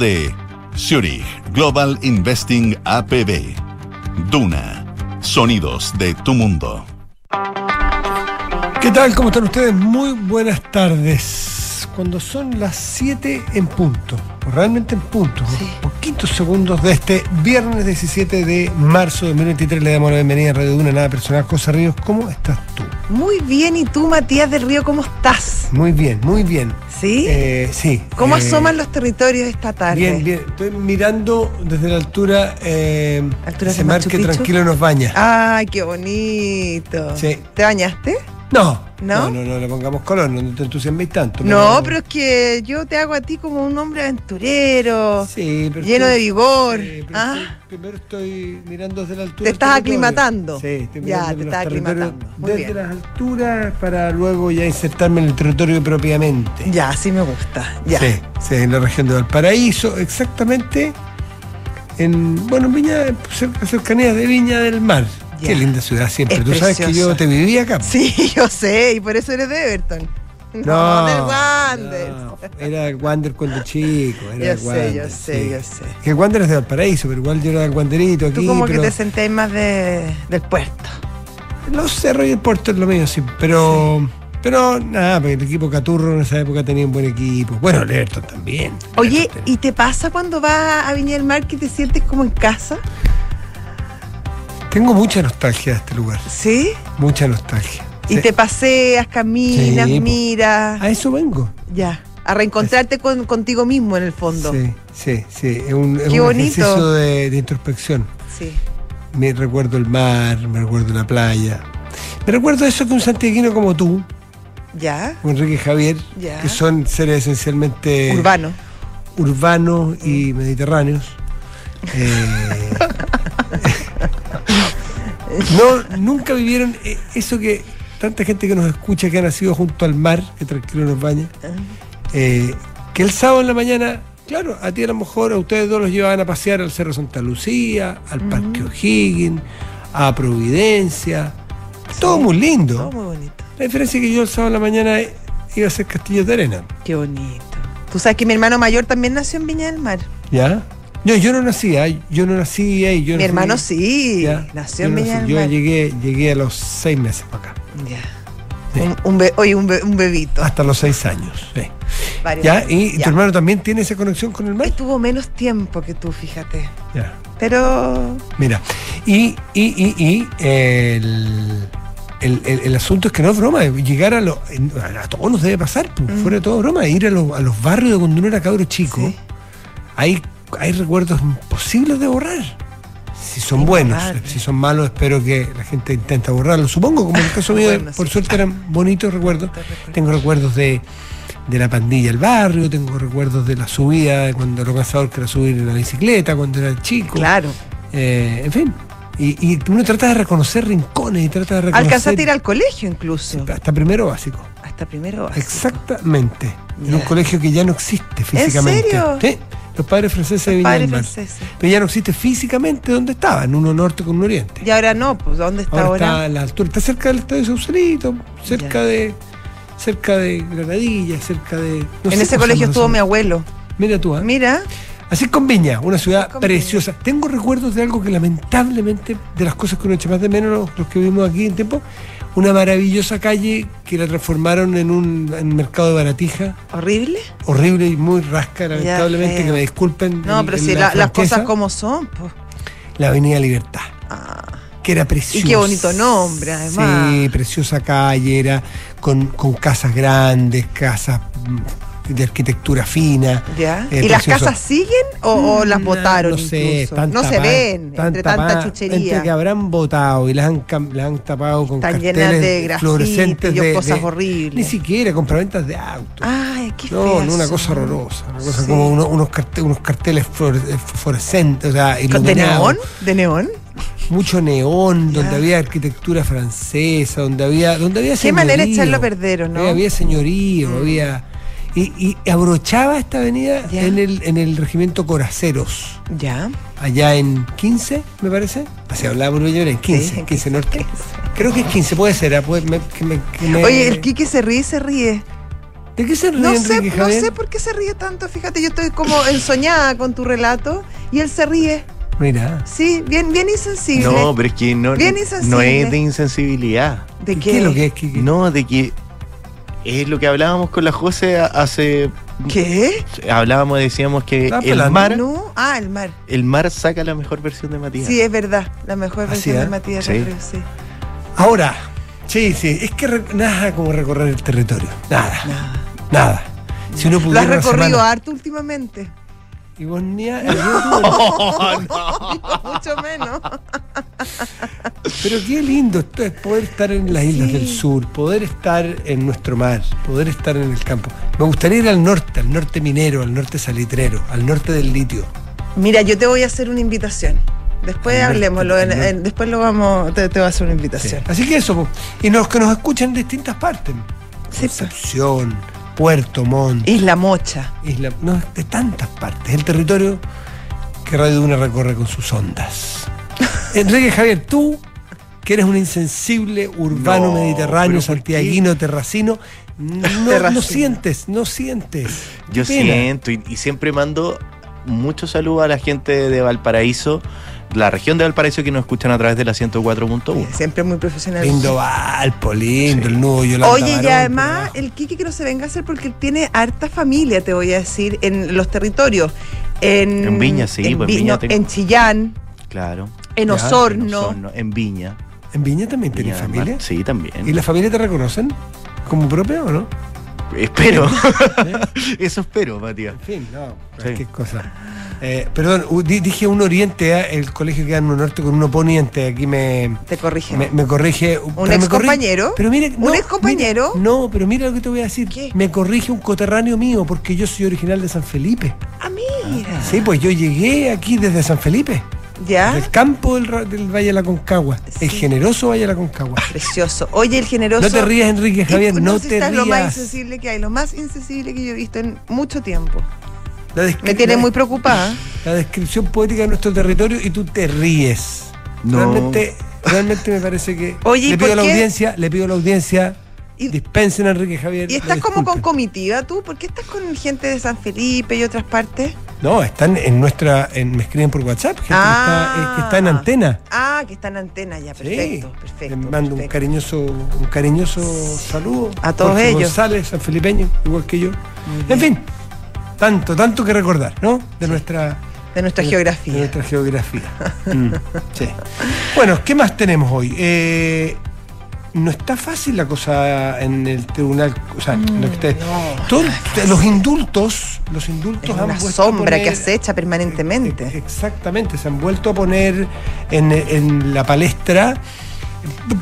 de Zurich Global Investing APB. Duna. Sonidos de tu mundo. ¿Qué tal? ¿Cómo están ustedes? Muy buenas tardes. Cuando son las 7 en punto, o realmente en punto, Sí. Poquitos segundos de este viernes 17 de marzo de 2023, le damos la bienvenida a Radio Duna, nada personal. José Ríos, ¿cómo estás tú? Muy bien, ¿y tú, Matías del Río, cómo estás? Muy bien, muy bien. ¿Sí? Eh, sí. ¿Cómo eh, asoman los territorios esta tarde? Bien, bien. Estoy mirando desde la altura, eh, ¿Altura ese mar que tranquilo nos baña. Ay, qué bonito. Sí. ¿Te bañaste? No, ¿No? no, no, no le pongamos color, no te entusiasméis tanto. No, pero es que yo te hago a ti como un hombre aventurero, Sí, pero lleno estoy- de vigor. Sí, pero Ah. estoy- primero estoy mirando desde la altura. Te estás aclimatando. Sí, estoy Ya, mirando te los estás aclimatando. Muy Desde bien. las alturas para luego ya insertarme en el territorio propiamente. Ya, sí me gusta. Ya. Sí, sí, en la región de Valparaíso, exactamente en, bueno, Viña, cerca, cercanías de Viña del Mar. Ya. Qué linda ciudad siempre. Es Tú sabes que yo te viví acá. Sí, yo sé, y por eso eres de Everton. No, del Wander. no, era Wander cuando chico. Era Yo sé, Wander, yo sé, sí. yo sé. Que el Wander es de Valparaíso, pero igual yo era el Wanderito aquí. Tú como pero que te sentés más de, del puerto. Los cerros y el puerto es lo mío, sí. Pero, pero nada, porque el equipo Caturro en esa época tenía un buen equipo. Bueno, el Everton también. Oye, ¿y te pasa cuando vas a Viña del Mar que te sientes como en casa? Tengo mucha nostalgia de este lugar. ¿Sí? Mucha nostalgia. Y Sí. te paseas, caminas, Sí, miras. A eso vengo. Ya. A reencontrarte con, contigo mismo en el fondo. Sí, sí, sí. Es un, es Qué un bonito. ejercicio de, de introspección. Sí. Me recuerdo el mar, me recuerdo la playa. Me recuerdo eso que un santiaguino como tú, Ya. Enrique Javier, Ya. que son seres esencialmente Urbano. urbanos y mediterráneos. eh, no, nunca vivieron eh, eso que tanta gente que nos escucha que ha nacido junto al mar, que tranquilo nos baña, eh, que el sábado en la mañana, claro, a ti a lo mejor a ustedes dos los llevaban a pasear al Cerro Santa Lucía, al Parque O'Higgins, a Providencia, todo muy lindo. Todo muy bonito. La diferencia es que yo el sábado en la mañana iba a hacer castillos de arena. Qué bonito. Tú sabes que mi hermano mayor también nació en Viña del Mar. ¿Ya? No, yo no nací yo no nací ahí. Yo mi no hermano sí. Ya, Nació en Viña Yo llegué, llegué a los seis meses para acá, Ya. Sí. Un, un be- oye, un, be- un bebito. hasta los seis años. sí. Varios ¿Ya? años. ¿Y Ya. tu hermano también tiene esa conexión con el mar? Estuvo menos tiempo que tú, fíjate. Ya. Pero Mira, y, y, y, y el, el, el- el asunto es que no es broma, llegar a lo, en- a todos nos debe pasar, pues, Mm. fuera de todo broma, ir a, los- a los barrios de cuando uno era cabro chico, Sí. hay, hay recuerdos imposibles de borrar. Si son buenos, Imborrables. si son malos, espero que la gente intenta borrarlos. Supongo, como en el caso mío, Bueno, por sí. suerte eran bonitos recuerdos. Tengo recuerdos de, de la pandilla del barrio, tengo recuerdos de la subida, de cuando lo cansador que era subir en la bicicleta, cuando era chico. claro. Eh, en fin. Y, y uno trata de reconocer rincones y trata de reconocer. Alcanzaste a ir al colegio incluso. Hasta primero básico. Hasta primero básico. Exactamente. En un colegio que ya no existe físicamente. serio? Sí. Los padres franceses de Los Viña padres del Mar. franceses. Pero ya no existe físicamente donde estaba, en uno norte con un oriente. Y ahora no, pues ¿dónde está ahora, está a la altura, está cerca del estadio Sausalito, cerca Ya. de cerca de Granadilla, cerca de. no en sé ese colegio estuvo mi abuelo. Mira tú, ¿ah? Mira, Así es con Viña, una ciudad preciosa. Tengo recuerdos de algo que lamentablemente, de las cosas que uno echa más de menos los, los que vivimos aquí en tiempo, una maravillosa calle que la transformaron en un en mercado de baratija, horrible. horrible y muy rasca, lamentablemente, que me disculpen. No, pero si la la- las cosas como son, pues. La Avenida Libertad, Ah, que era preciosa. qué bonito nombre, además. Sí, preciosa calle, era con, con casas grandes, casas mm, de arquitectura fina. ¿Ya? Eh, ¿Y las casas siguen o, o las No, botaron no sé, incluso? están no se ven entre tanta chuchería. Entre que habrán votado y las han, cam- las han tapado con Están carteles llenas de fluorescentes y de, cosas de- horribles. Ni siquiera compraventas de autos. Ay, qué no, no, una cosa horrorosa. Una cosa Sí. como uno- unos, carte- unos carteles eh, fluorescentes, o sea, ¿De iluminados. neón? ¿De neón? Mucho neón, donde había arquitectura francesa, donde había, donde había Qué manera de señorío. echarlo a perder, ¿o no? Había, había señorío, había. Y, y abrochaba esta avenida Ya. en el, en el regimiento Coraceros Ya. allá en 15, me parece. Así hablaba por Villanueva, en 15, Sí, 15 Norte. Creo que es 15, puede ser. ah, puede- me- que me- que me- Oye, el Quique se ríe y se ríe. ¿De qué se ríe No sé, Enrique no sé por qué se ríe tanto. Fíjate, yo estoy como ensoñada con tu relato y él se ríe. Mira. Sí, bien, bien insensible. No, pero es que no, Bien no insensible. es de insensibilidad. ¿De ¿Qué, qué? es lo que es, Kiki? No, de que es lo que hablábamos con la José hace. ¿Qué? Hablábamos, decíamos que Estaba el mar, No, ah, el mar. el mar saca la mejor versión de Matías. Sí, es verdad. La mejor ¿Ah, versión sí, de? Matías Sí. Ríos, sí. Ahora, sí, sí, es que re- nada como recorrer el territorio. Nada, Nada. nada. Si uno Lo has recorrido harto últimamente. Y vos ni a- yo- Mucho menos. Pero qué lindo esto es poder estar en las islas Sí. del sur, poder estar en nuestro mar, poder estar en el campo. Me gustaría ir al norte, al norte minero, al norte salitrero, al norte del litio. Mira, yo te voy a hacer una invitación. Después hablemoslo. en- en- después lo vamos. Te, te voy a hacer una Sí. invitación. Así que eso, y los que nos escuchan en distintas partes. Sí, pues. Concepción, Puerto Montt, Isla Mocha. Isla, no, de tantas partes. El territorio que Radio Duna recorre con sus ondas. Enrique Javier, tú, que eres un insensible urbano No, mediterráneo, pero ¿por santiaguino, terracino, no, Terracino. no sientes, no sientes. Yo pena. siento y, y siempre mando muchos saludos a la gente de Valparaíso, la región de Valparaíso que nos escuchan a través de la 104.1. Siempre muy profesional. Lindo Valpo, lindo, Sí. el nudo Yolanda Oye, y además el Kiki que no se venga a hacer porque él tiene harta familia, te voy a decir, en los territorios. En, En Viña, sí, en, pues en Vi- Viña no, tengo- en Chillán, Claro. en Ya, En Osorno. Osorno, en Viña. ¿En Viña también del familia? Sí, también. ¿Y la familia te reconocen como propia o no? Espero. Eso espero, Matías. En fin, no, Sí. cualquier cosa. Eh, perdón, dije un oriente, ¿eh? el colegio queda en un norte con un poniente, aquí me, Te corrige. me, me corrige. ¿Un ex compañero? Pero mire, ¿Un ex compañero? mire, no, pero mira lo que te voy a decir. ¿Qué? Me corrige un coterráneo mío porque yo soy original de San Felipe. Ah, mira. Sí, pues yo llegué aquí desde San Felipe, ¿Ya? del campo del, ra- del Valle de la Concagua, el Sí. generoso Valle de la Concagua. Precioso. Oye, el generoso. No te rías, Enrique Javier, no si te estás lo más rías. insensible que hay, lo más insensible que yo he visto en mucho tiempo. Me tiene la- muy preocupada. la descripción poética de nuestro territorio y tú te ríes. No. Realmente, realmente me parece que Oye, ¿y le pido por a la qué? audiencia, le pido a la audiencia, Y- dispensen a Enrique Javier. ¿Y estás como con comitiva tú? ¿Por qué estás con gente de San Felipe y otras partes? No, están en nuestra, en, me escriben por WhatsApp, gente Ah. que, está, que está en antena. Ah, que está en antena ya, perfecto, Sí. perfecto. Les mando un cariñoso, un cariñoso saludo A todos Jorge ellos. González, San Felipeño, igual que yo. En fin, tanto, tanto que recordar, ¿no? De nuestra De nuestra de- geografía. De nuestra geografía. Mm, sí. Bueno, ¿qué más tenemos hoy? Eh, no está fácil la cosa en el tribunal. O sea, lo que Mm, no, todo- los indultos, los indultos Es han una sombra que acecha permanentemente. Ex- Exactamente, se han vuelto a poner en, en la palestra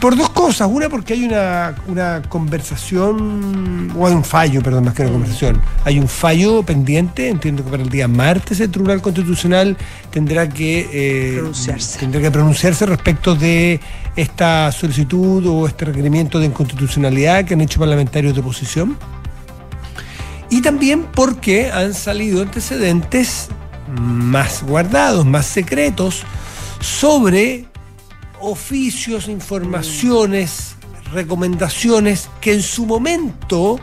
por dos cosas. Una, porque hay una, una conversación, o hay un fallo, perdón, más que Mm. una conversación. Hay un fallo pendiente, entiendo que para el día martes el Tribunal Constitucional tendrá que, eh, Pronunciarse. tendrá que pronunciarse respecto de esta solicitud o este requerimiento de inconstitucionalidad que han hecho parlamentarios de oposición. Y también porque han salido antecedentes más guardados, más secretos, sobre oficios, informaciones, recomendaciones que en su momento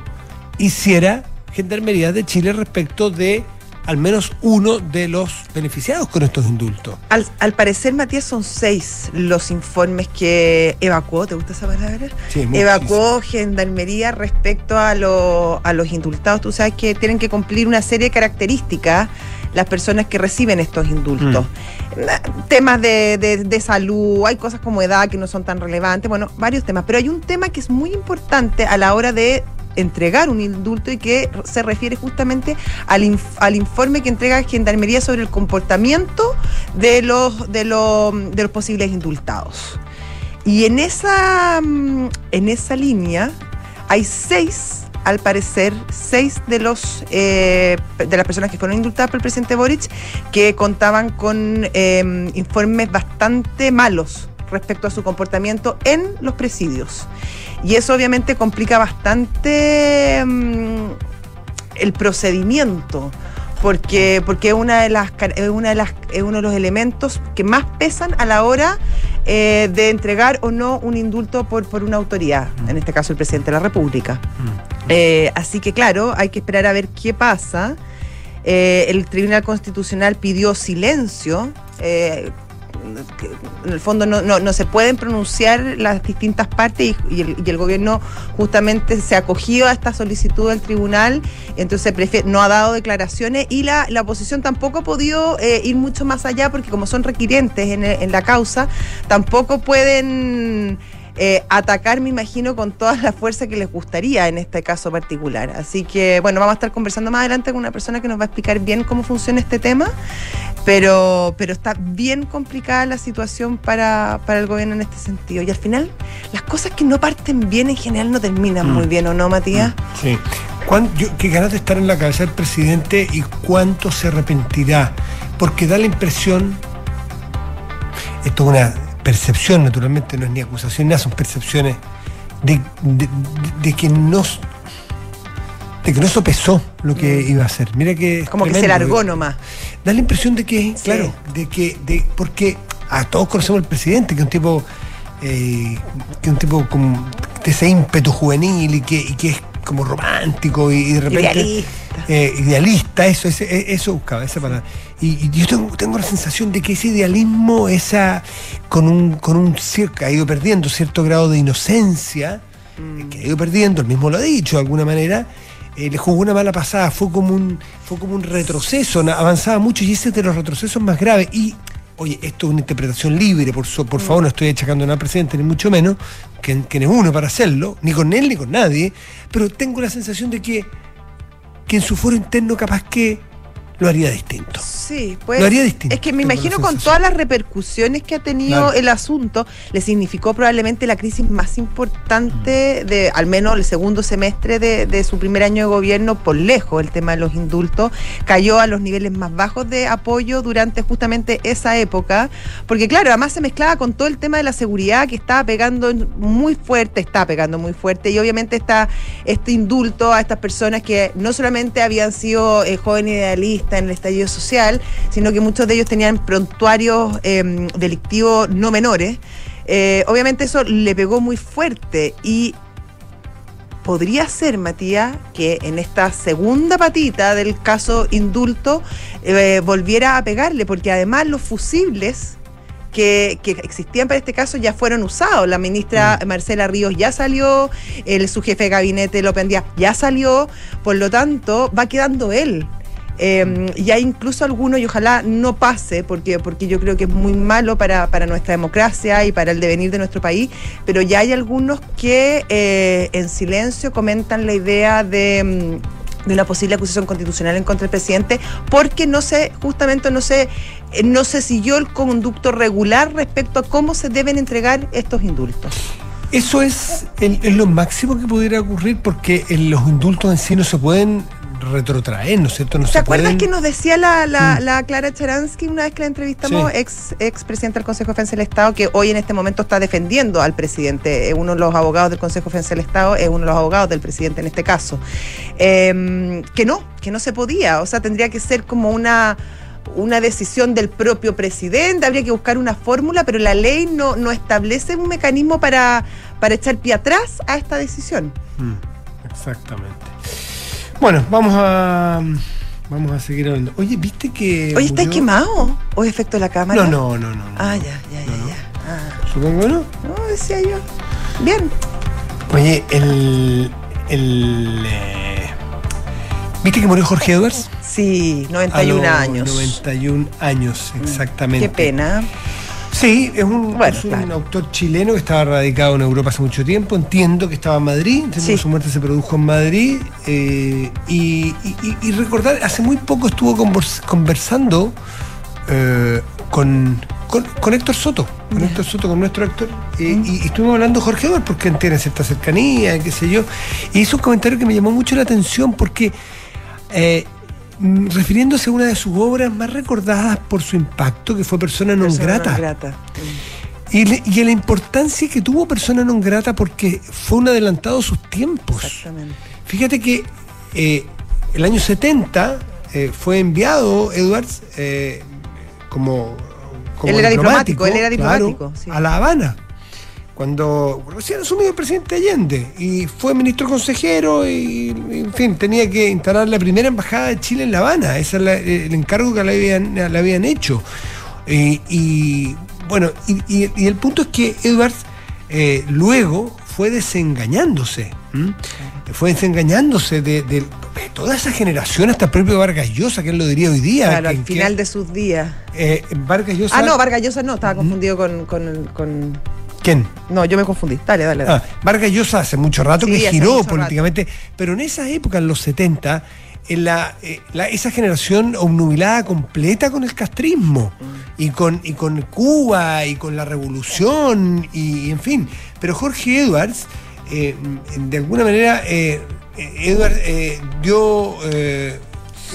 hiciera Gendarmería de Chile respecto de al menos uno de los beneficiados con estos indultos. Al, al parecer, Matías, son seis los informes que evacuó, ¿te gusta esa palabra? Sí, muchísimo. evacuó Gendarmería respecto a, lo- a los indultados. Tú sabes que tienen que cumplir una serie de características las personas que reciben estos indultos. Na- Temas de, de- de salud, hay cosas como edad que no son tan relevantes, bueno, varios temas. Pero hay un tema que es muy importante a la hora de entregar un indulto y que se refiere justamente al, inf- al informe que entrega Gendarmería sobre el comportamiento de los, de los, de los posibles indultados. Y en esa, mm, en esa línea hay seis, al parecer, seis de los eh, de las personas que fueron indultadas por el presidente Boric que contaban con eh, informes bastante malos respecto a su comportamiento en los presidios. Y eso obviamente complica bastante mm, el procedimiento. Porque, porque es una de las es una de las es uno de los elementos que más pesan a la hora eh, de entregar o no un indulto por, por una autoridad, en este caso el presidente de la República. Eh, así que claro, hay que esperar a ver qué pasa. Eh, el Tribunal Constitucional pidió silencio. eh, en el fondo no, no- se pueden pronunciar las distintas partes y, el, gobierno justamente se acogió a esta solicitud del tribunal, entonces no ha dado declaraciones y la, la oposición tampoco ha podido eh, ir mucho más allá porque como son requirientes en la causa, tampoco pueden eh, atacar, me imagino, con toda la fuerza que les gustaría en este caso particular. Así que, bueno, vamos a estar conversando más adelante con una persona que nos va a explicar bien cómo funciona este tema, pero, pero está bien complicada la situación para, para el gobierno en este sentido. Y al final, las cosas que no parten bien en general no terminan muy bien, ¿o no, Matías? Sí. ¿Cuán- yo- qué ganas de estar en la cabeza del presidente y cuánto se arrepentirá. Porque da la impresión, esto es una percepción, naturalmente, no es ni acusación, ni nada, son percepciones de, de- de- de que no de que no sopesó lo que iba a hacer. Mira que Como que se largó nomás. Da la impresión de que, Sí. claro, de que, de, porque a todos conocemos al presidente, que es un tipo, eh, que es un tipo con de ese ímpetu juvenil y que, y que es como romántico y, y de repente. Idealista. Eh, idealista, eso, ese- e- eso buscaba, esa palabra. Y, y yo tengo, tengo la sensación de que ese idealismo, esa, con un, con un ha ido perdiendo cierto grado de inocencia, eh, que ha ido perdiendo, él mismo lo ha dicho de alguna manera, eh, le jugó una mala pasada, fue como un, fue como un retroceso, avanzaba mucho y ese es de los retrocesos más graves. Y, oye, esto es una interpretación libre, por, so- por favor, no estoy achacando nada al presidente, ni mucho menos, que, que no es uno para hacerlo, ni con él ni con nadie, pero tengo la sensación de que, que en su foro interno capaz que lo haría distinto. Sí, pues. Lo haría distinto, Es que me imagino con todas las repercusiones que ha tenido Claro. el asunto, le significó probablemente la crisis más importante de, al menos el segundo semestre de, de su primer año de gobierno, por lejos, el tema de los indultos. Cayó a los niveles más bajos de apoyo durante justamente esa época, porque claro, además se mezclaba con todo el tema de la seguridad que estaba pegando muy fuerte, está pegando muy fuerte, y obviamente está este indulto a estas personas que no solamente habían sido eh, jóvenes idealistas en el estallido social, sino que muchos de ellos tenían prontuarios eh, delictivos no menores. Eh, obviamente eso le pegó muy fuerte y podría ser, Matías, que en esta segunda patita del caso indulto eh, volviera a pegarle, porque además los fusibles que, que existían para este caso ya fueron usados. La ministra Marcela Ríos ya salió, el, su jefe de gabinete López Díaz ya salió, por lo tanto va quedando él. Eh, y hay incluso algunos, y ojalá no pase, porque, porque yo creo que es muy malo para, para nuestra democracia y para el devenir de nuestro país, pero ya hay algunos que eh, en silencio comentan la idea de, mm, de una posible acusación constitucional en contra del presidente, porque no se, justamente no se, eh, no se siguió el conducto regular respecto a cómo se deben entregar estos indultos. Eso es, el- es lo máximo que pudiera ocurrir porque los indultos en sí no se pueden retrotraer, ¿no es cierto? No ¿Te acuerdas pueden- que nos decía la, la, Mm. la Clara Charansky una vez que la entrevistamos, Sí. ex, ex presidenta del Consejo de Defensa del Estado, que hoy en este momento está defendiendo al presidente? Es uno de los abogados del Consejo de Defensa del Estado, es uno de los abogados del presidente en este caso. Eh, que no, que no se podía. O sea, tendría que ser como una una decisión del propio presidente, habría que buscar una fórmula, pero la ley no, no establece un mecanismo para, para echar pie atrás a esta decisión. Mm, exactamente. Bueno, vamos a vamos a seguir hablando. Oye, ¿viste que Oye, ¿estáis murió- quemado? ¿O es efecto de la cámara? No, no, no, no. Ah, ya, ya, ya, ya. Ah. Supongo que no. No, decía yo. Bien. Oye, el el eh, ¿Viste que murió Jorge Edwards? Sí, A 91 los años. 91 años, exactamente. Qué pena. Sí, es un, Bueno, es un claro. autor chileno que estaba radicado en Europa hace mucho tiempo. Entiendo que estaba en Madrid. Entiendo Sí. que su muerte se produjo en Madrid. eh, y, y- recordar, hace muy poco estuvo convers- conversando eh, con, con, con Héctor Soto. Con. Héctor Soto, con nuestro actor. eh, y, y estuvimos hablando de Jorge Eduardo porque tiene cierta cercanía, qué sé yo. Y hizo un comentario que me llamó mucho la atención porque. Mm, refiriéndose a una de sus obras más recordadas por su impacto, que fue Persona non Persona grata. non grata. Y, le- y a la importancia que tuvo Persona non grata porque fue un adelantado a sus tiempos. Exactamente. Fíjate que eh, el año 70 eh, fue enviado Edwards eh, como, como Él era diplomático, él era claro, diplomático, sí. a La Habana. cuando recién asumió el presidente Allende y fue ministro consejero y, en fin, tenía que instalar la primera embajada de Chile en La Habana. Ese es la- el encargo que le habían, le habían hecho. Eh, y bueno, y, y- y el punto es que Edwards eh, luego fue desengañándose. ¿m? Fue desengañándose de, de- de toda esa generación, hasta el propio Vargas Llosa, que él lo diría hoy día. Claro, al que- final de sus días. eh, Vargas Llosa. Ah, no, Vargas Llosa no, estaba confundido con, con, con- ¿Quién? No, yo me confundí. Dale, dale, dale. Ah, Vargas Llosa hace mucho rato Sí, que giró políticamente, pero en esa época, en los 70, en la, eh, la- esa generación obnubilada completa con el castrismo y con, y con Cuba y con la revolución y, en fin. Pero Jorge Edwards, eh, de alguna manera, eh, eh, Edwards eh, dio...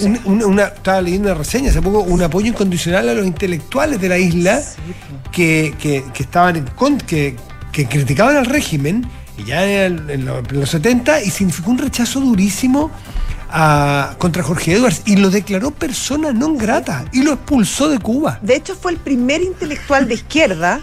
un- una, estaba leyendo una reseña hace poco, un apoyo incondicional a los intelectuales de la isla que, que- estaban en con- que, criticaban al régimen y ya en, el- en lo- en los 70 y significó un rechazo durísimo a- contra Jorge Edwards y lo declaró persona non grata y lo expulsó de Cuba. De hecho, fue el primer intelectual de izquierda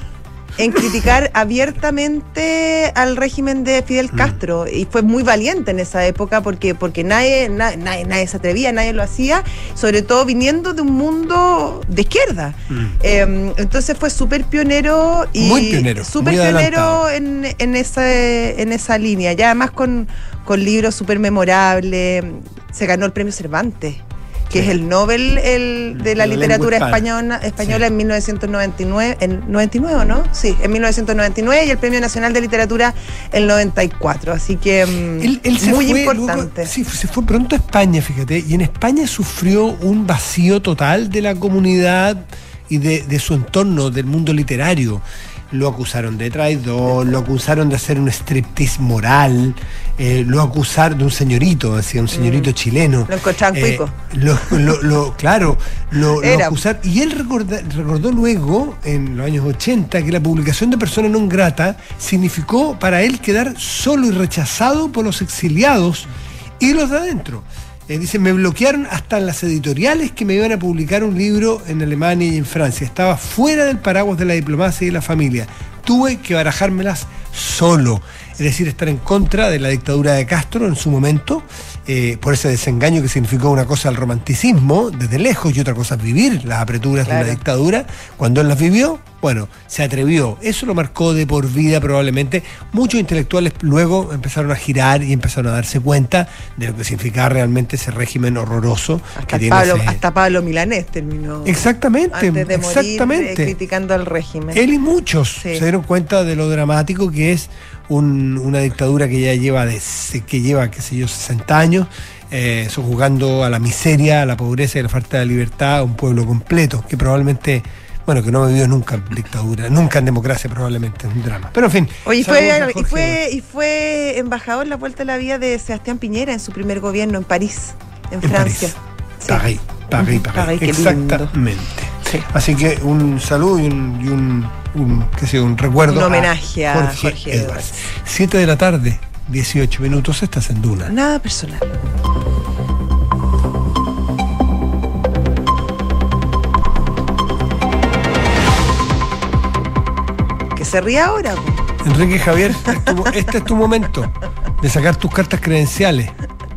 en criticar abiertamente al régimen de Fidel Mm. Castro y fue muy valiente en esa época porque porque nadie na- nadie, nadie se atrevía, nadie lo hacía, sobre todo viniendo de un mundo de izquierda. Eh, entonces fue súper pionero y Mm. Muy pionero, súper pionero en, en esa en esa línea, ya además con, con libros súper memorables, se ganó el premio Cervantes. Que es el Nobel el, de la La literatura española, española Sí. en 1999, en 99 ¿o no? Sí, en 1999 y el Premio Nacional de Literatura el 94, así que mm, Él, muy fue importante. luego- sí, se fue pronto a España, fíjate, y en España sufrió un vacío total de la comunidad y de, de su entorno, del mundo literario. Lo acusaron de traidor, lo acusaron de hacer un striptease moral, eh, lo acusaron de un señorito, decía, un señorito chileno. Mm. Lo encontraban Eh, lo, lo- lo- claro, lo, lo acusaron. Y él recorda- recordó luego, en los años 80, que la publicación de Persona non grata significó para él quedar solo y rechazado por los exiliados y los de adentro. Eh, dice, me bloquearon hasta en las editoriales que me iban a publicar un libro en Alemania y en Francia. Estaba fuera del paraguas de la diplomacia y de la familia. Tuve que barajármelas solo. Es decir, estar en contra de la dictadura de Castro en su momento, eh, por ese desengaño que significó una cosa el romanticismo desde lejos y otra cosa vivir las apreturas de la dictadura. Cuando él las vivió, bueno, se atrevió. Eso lo marcó de por vida probablemente. Muchos intelectuales luego empezaron a girar y empezaron a darse cuenta de lo que significaba realmente ese régimen horroroso que Hasta tiene Pablo, ese- hasta Pablo Milanés terminó Exactamente, antes de morir exactamente. eh, criticando al régimen. Él y muchos Sí. se dieron cuenta de lo dramático que es un- una dictadura que ya lleva, de, que lleva, qué sé yo, 60 años, eh, a la miseria, a la pobreza y a la falta de libertad a un pueblo completo, que probablemente, bueno, que no ha vivido nunca en dictadura, nunca en democracia probablemente, es un drama. Pero en fin. Oye, y fue, y, fue, y fue embajador la vuelta a la vida de Sebastián Piñera en su primer gobierno en París, en, En Francia. París. Sí. París, París. Exactamente. Sí. Así que un saludo y un, y un, un, qué sé, un recuerdo. Un homenaje a Jorge, Jorge Edwards. Edwards. 7 de la tarde, 18 minutos, estás en Duna. Nada personal. Se ríe ahora. Enrique Javier, es tu- este es tu momento de sacar tus cartas credenciales.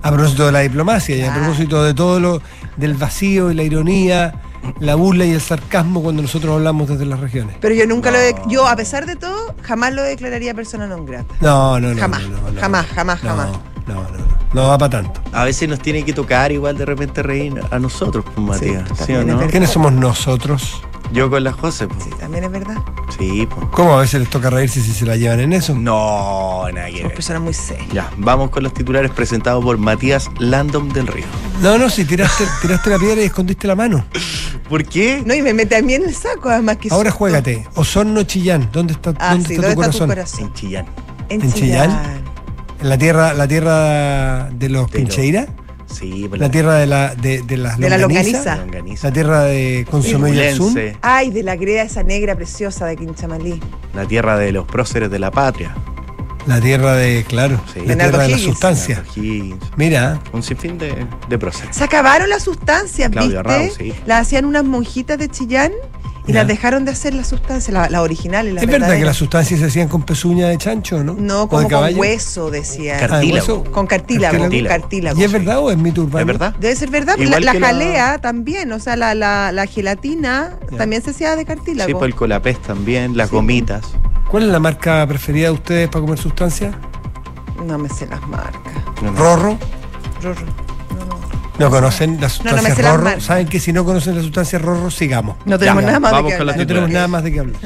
A propósito de la diplomacia y a Claro. propósito de todo lo del vacío y la ironía, la burla y el sarcasmo cuando nosotros hablamos desde las regiones. Pero yo nunca lo. de- Yo, a pesar de todo, jamás lo declararía persona non grata. No, no, no. Jamás, no, no, no. jamás, jamás, No, jamás. No, no, no. No va para tanto. A veces nos tiene que tocar igual de repente reír a nosotros, pues Matías. ¿Sí, no? verdad. ¿Quiénes somos nosotros? Yo con la José, pues. Sí, también es verdad. Sí, pues. ¿Cómo a veces les toca reírse si se la llevan en eso? No, nada que Somos ver. personas muy serias. Ya, vamos con los titulares presentados por Matías Landom del Río. No, no, si tiraste, tiraste la piedra y escondiste la mano. ¿Por qué? No, y me mete a mí en el saco, además que. Ahora susto. juégate. Osorno Chillán. ¿Dónde está, Ah, dónde sí, está ¿dónde tu está tu corazón? corazón? En Chillán. En, ¿En Chillán. Chillán? En la tierra, la tierra de los De los- Pincheira, Sí, pues la tierra de la de, de las De la longaniza, la tierra de Consomé y Ay, de la greda esa negra preciosa de Quinchamalí. la tierra de los próceres de la patria. la tierra de, claro, Sí. la Leonardo tierra de la sustancia. Mira, Un sinfín de, de próceres. Se acabaron las sustancias, Claudio ¿viste? Arrau, sí. Las hacían unas monjitas de Chillán Y Ya. las dejaron de hacer las sustancias, las originales, ¿Es verdad que las sustancias se hacían con pezuña de chancho, no? No, ¿O de como con hueso, decía. Ah, ¿de Cartílago. Con cartílago, Cartílago. cartílago. ¿Y es verdad o es mito urbano? ¿Es verdad? Debe ser verdad. Igual la, jalea también, o sea, la, la, la gelatina Ya. también se hacía de cartílago. Sí, pues el colapés también, las Sí. gomitas. ¿Cuál es la marca preferida de ustedes para comer sustancias? No me sé las marcas. No, no. ¿Rorro? Rorro. No, no. ¿No conocen las No, no Rorro? Saben que si no conocen las sustancias Rorro, sigamos. No tenemos Ya, nada más de la hablar. No tenemos nada más de qué hablar.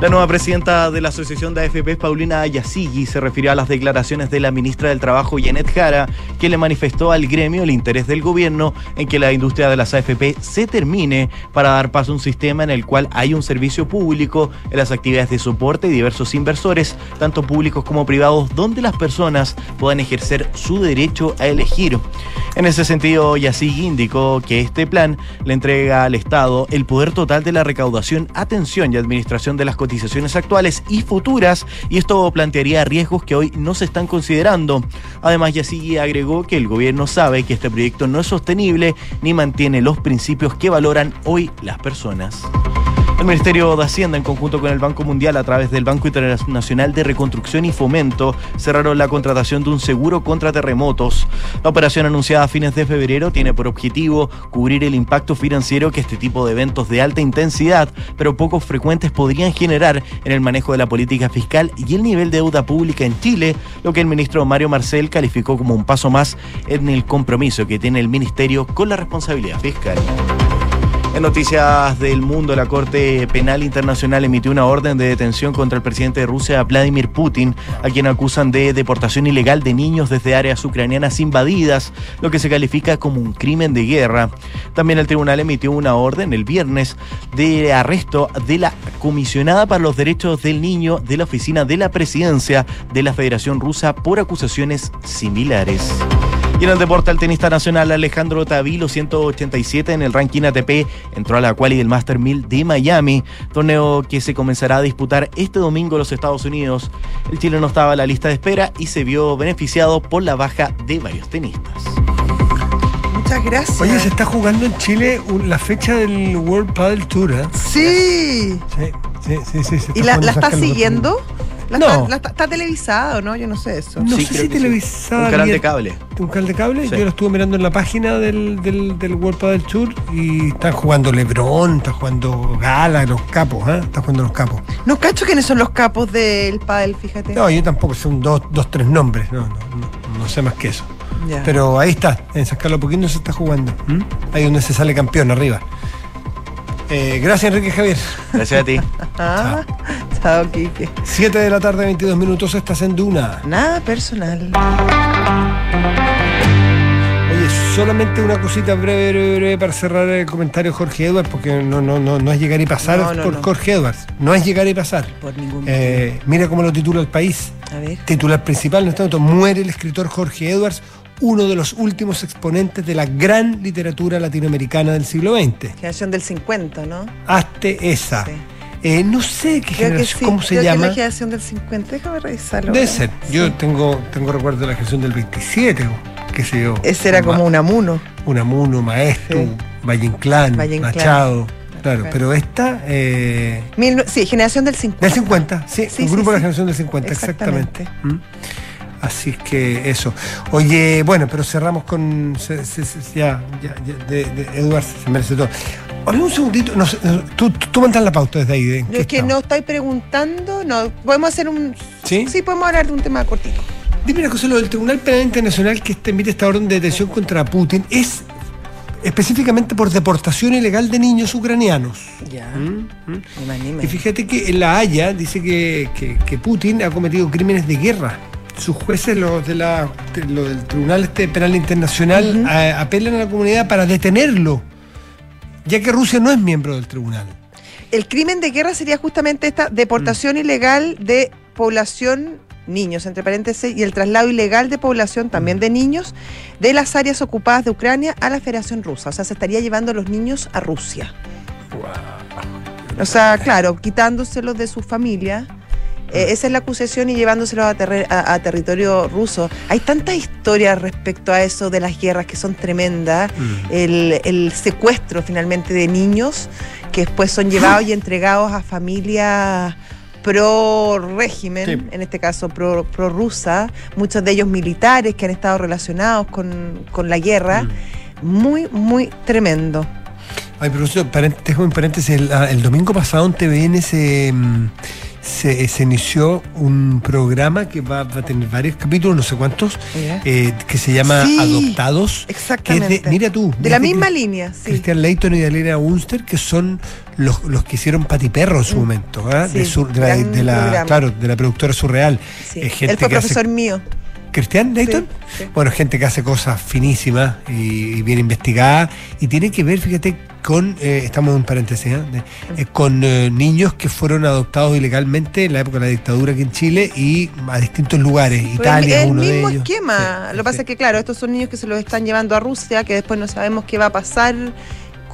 La nueva presidenta de la Asociación de AFPs, Paulina Ayasigi, se refirió a las declaraciones de la ministra del Trabajo, Janet Jara, que le manifestó al gremio el interés del gobierno en que la industria de las AFP se termine para dar paso a un sistema en el cual hay un servicio público en las actividades de soporte y diversos inversores, tanto públicos como privados, donde las personas puedan ejercer su derecho a elegir. En ese sentido, Yasigi indicó que este plan le entrega al Estado el poder total de la recaudación, atención y administración de las cotizaciones actuales y futuras, y esto plantearía riesgos que hoy no se están considerando. Además, Yasigi agregó que el gobierno sabe que este proyecto no es sostenible ni mantiene los principios que valoran hoy las personas. El Ministerio de Hacienda, en conjunto con el Banco Mundial, a través del Banco Internacional de Reconstrucción y Fomento, cerraron la contratación de un seguro contra terremotos. La operación anunciada a fines de febrero tiene por objetivo cubrir el impacto financiero que este tipo de eventos de alta intensidad, pero poco frecuentes, podrían generar en el manejo de la política fiscal y el nivel de deuda pública en Chile, lo que el ministro Mario Marcel calificó como un paso más en el compromiso que tiene el Ministerio con la responsabilidad fiscal. En noticias del mundo, la Corte Penal Internacional emitió una orden de detención contra el presidente de Rusia, Vladimir Putin, a quien acusan de deportación ilegal de niños desde áreas ucranianas invadidas, lo que se califica como un crimen de guerra. También el tribunal emitió una orden el viernes de arresto de la comisionada para los derechos del niño de la oficina de la presidencia de la Federación Rusa por acusaciones similares. Y en el deporte, el tenista nacional Alejandro Tavilo, 187 en el ranking ATP, entró a la quali del Master 1000 de Miami, torneo que se comenzará a disputar este domingo en los Estados Unidos. El chileno estaba en la lista de espera y se vio beneficiado por la baja de varios tenistas. Muchas gracias. Oye, se está jugando en Chile la fecha del World Padel Tour, ¿eh? Sí. Sí, sí, sí. sí, se ¿Y la, la estás siguiendo? ¿La No. está, la está- está televisada o no? Yo no sé eso. No Sí, sé si sí. televisada. Un canal de cable. ¿Un canal de cable? Sí. Yo lo estuve mirando en la página del, del, del World Padel Tour y están jugando Lebron, está jugando Gala, los capos, ¿eh? Están jugando los capos. No cacho quiénes son los capos del pádel, fíjate. No, yo tampoco, son dos, dos tres nombres, no, no, no, no sé más que eso. Ya. Pero ahí está, en San Carlos Poquín no se está jugando. ¿m? Ahí donde se sale campeón, arriba. Eh, gracias, Enrique Javier. Gracias a ti. Ah, chao, Kike. 7 de la tarde, 22 minutos, estás en Duna. Nada personal. Oye, solamente una cosita breve, breve, breve para cerrar el comentario de Jorge Edwards, porque no, no, no, no es llegar y pasar No, no, por no. Jorge Edwards. No es llegar y pasar. Por ningún Eh, mira cómo lo titula el país. A ver. Titular principal en este momento, muere el escritor Jorge Edwards, uno de los últimos exponentes de la gran literatura latinoamericana del siglo XX. Generación del 50, ¿no? Hazte esa. Sí. Eh, no sé qué Creo que generación, sí. cómo se Creo que es llama. la generación del 50. Déjame revisarlo. Debe ¿eh? ser. Yo tengo, tengo recuerdo de la generación del 27, o qué sé yo. Ese era como un amuno. Unamuno, Maestro, Sí. Valle Inclán, Valle Inclán. Machado. Claro, Claro. pero esta, eh, Mil sí, generación del 50. del 50, sí, un grupo de la generación del 50, exactamente. Exactamente. ¿Mm? Así que eso. Oye, bueno, pero cerramos con. se- se- se- ya, ya, ya, de, de Edward se merece todo. Hablemos un segundito. No tú, tú, tú mandas la pauta desde ahí. ¿de Yo es que estamos? no estoy preguntando, no. Podemos hacer un. ¿Sí? Sí, podemos hablar de un tema cortito. Dime una cosa, lo del Tribunal Penal Internacional que este- emite esta orden de detención contra Putin es específicamente por deportación ilegal de niños ucranianos. Ya. ¿Mm? ¿Mm? Y fíjate que en la Haya dice que, que- que Putin ha cometido crímenes de guerra. Sus jueces, los de la, de- lo del Tribunal este Penal Internacional, a- apelan a la comunidad para detenerlo, ya que Rusia no es miembro del tribunal. El crimen de guerra sería justamente esta Mm. deportación ilegal de población, niños, entre paréntesis, y el traslado ilegal de población también de niños de las áreas ocupadas de Ucrania a la Federación Rusa. O sea, se estaría llevando a los niños a Rusia. O sea, claro, quitándoselos de su familia. Eh, esa es la acusación y llevándoselos a, a- a territorio ruso. Hay tantas historias respecto a eso de las guerras que son tremendas. El, el secuestro finalmente de niños que después son llevados y entregados a familias pro régimen, Sí. en este caso pro, pro rusa, muchos de ellos militares que han estado relacionados con, con la guerra. Muy, muy tremendo. Ay, profesor, dejo en paréntesis, el, ah, el domingo pasado en TVN se, mm, se, se inició un programa que va, va a tener varios capítulos, no sé cuántos, eh, que se llama Sí, Adoptados. Exactamente. de, mira tú. De la misma Cri- línea, sí. Christian Leighton y Dalena Unster, que son los, los que hicieron Patiperro en su Mm. momento. Sí, de, sur- de la, de claro, de la productora Surreal. Eh, gente Él fue que hace- profesor mío. Sí, sí. Bueno, gente que hace cosas finísimas y, y bien investigadas y tiene que ver, fíjate, con, eh, estamos en un paréntesis, ¿eh? Eh, con eh, niños que fueron adoptados ilegalmente en la época de la dictadura aquí en Chile y a distintos lugares. Pues Italia es el uno de mismo ellos. esquema. Sí, Lo que pasa es que, claro, estos son niños que se los están llevando a Rusia, que después no sabemos qué va a pasar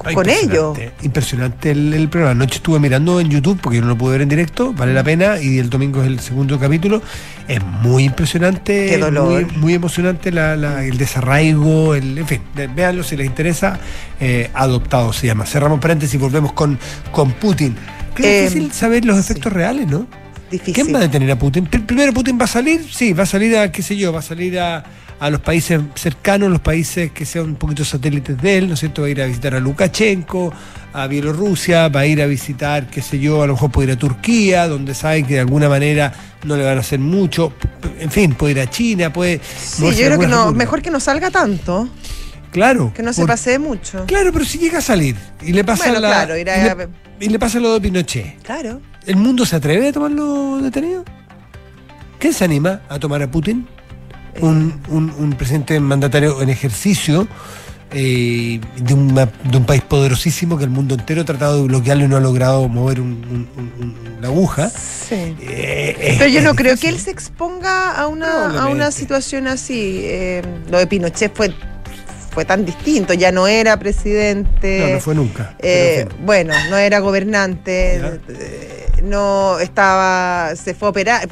Ah, con ellos. impresionante, el, el programa. Anoche estuve mirando en YouTube porque yo no lo pude ver en directo, vale la pena, y el domingo es el segundo capítulo. Es muy impresionante, Qué dolor. Muy, muy emocionante la- la- el desarraigo, el, en fin, véanlo si les interesa. eh, adoptado se llama. Cerramos paréntesis y volvemos con, con Putin. Qué Eh, difícil saber los efectos reales, ¿no? Difícil. ¿Quién va a detener a Putin? Pr- Primero, Putin va a salir, sí, va a salir a, qué sé yo, va a salir a, a los países cercanos, los países que sean un poquito satélites de él, ¿no es cierto? Va a ir a visitar a Lukashenko, a Bielorrusia, va a ir a visitar, qué sé yo, a lo mejor puede ir a Turquía, donde saben que de alguna manera no le van a hacer mucho. En fin, puede ir a China, puede. Sí, yo creo que no, mejor que no salga tanto, Claro. que no se por- pase mucho. Claro, pero si llega a salir y le pasa Bueno, la- claro, irá y, a- le, y le pasa lo de Pinochet. Claro. ¿El mundo se atreve a tomarlo detenido? ¿Quién se anima a tomar a Putin? Un, un- un presidente mandatario en ejercicio eh, de, una- de un país poderosísimo que el mundo entero ha tratado de bloquearlo y no ha logrado mover un- la aguja. Sí. Eh, es- Pero yo no creo que él se exponga a una, a una Probablemente. situación así. Eh, lo de Pinochet fue, fue tan distinto, ya no era presidente. No, no fue nunca. Eh, bueno, no era gobernante, no estaba, se fue a operar,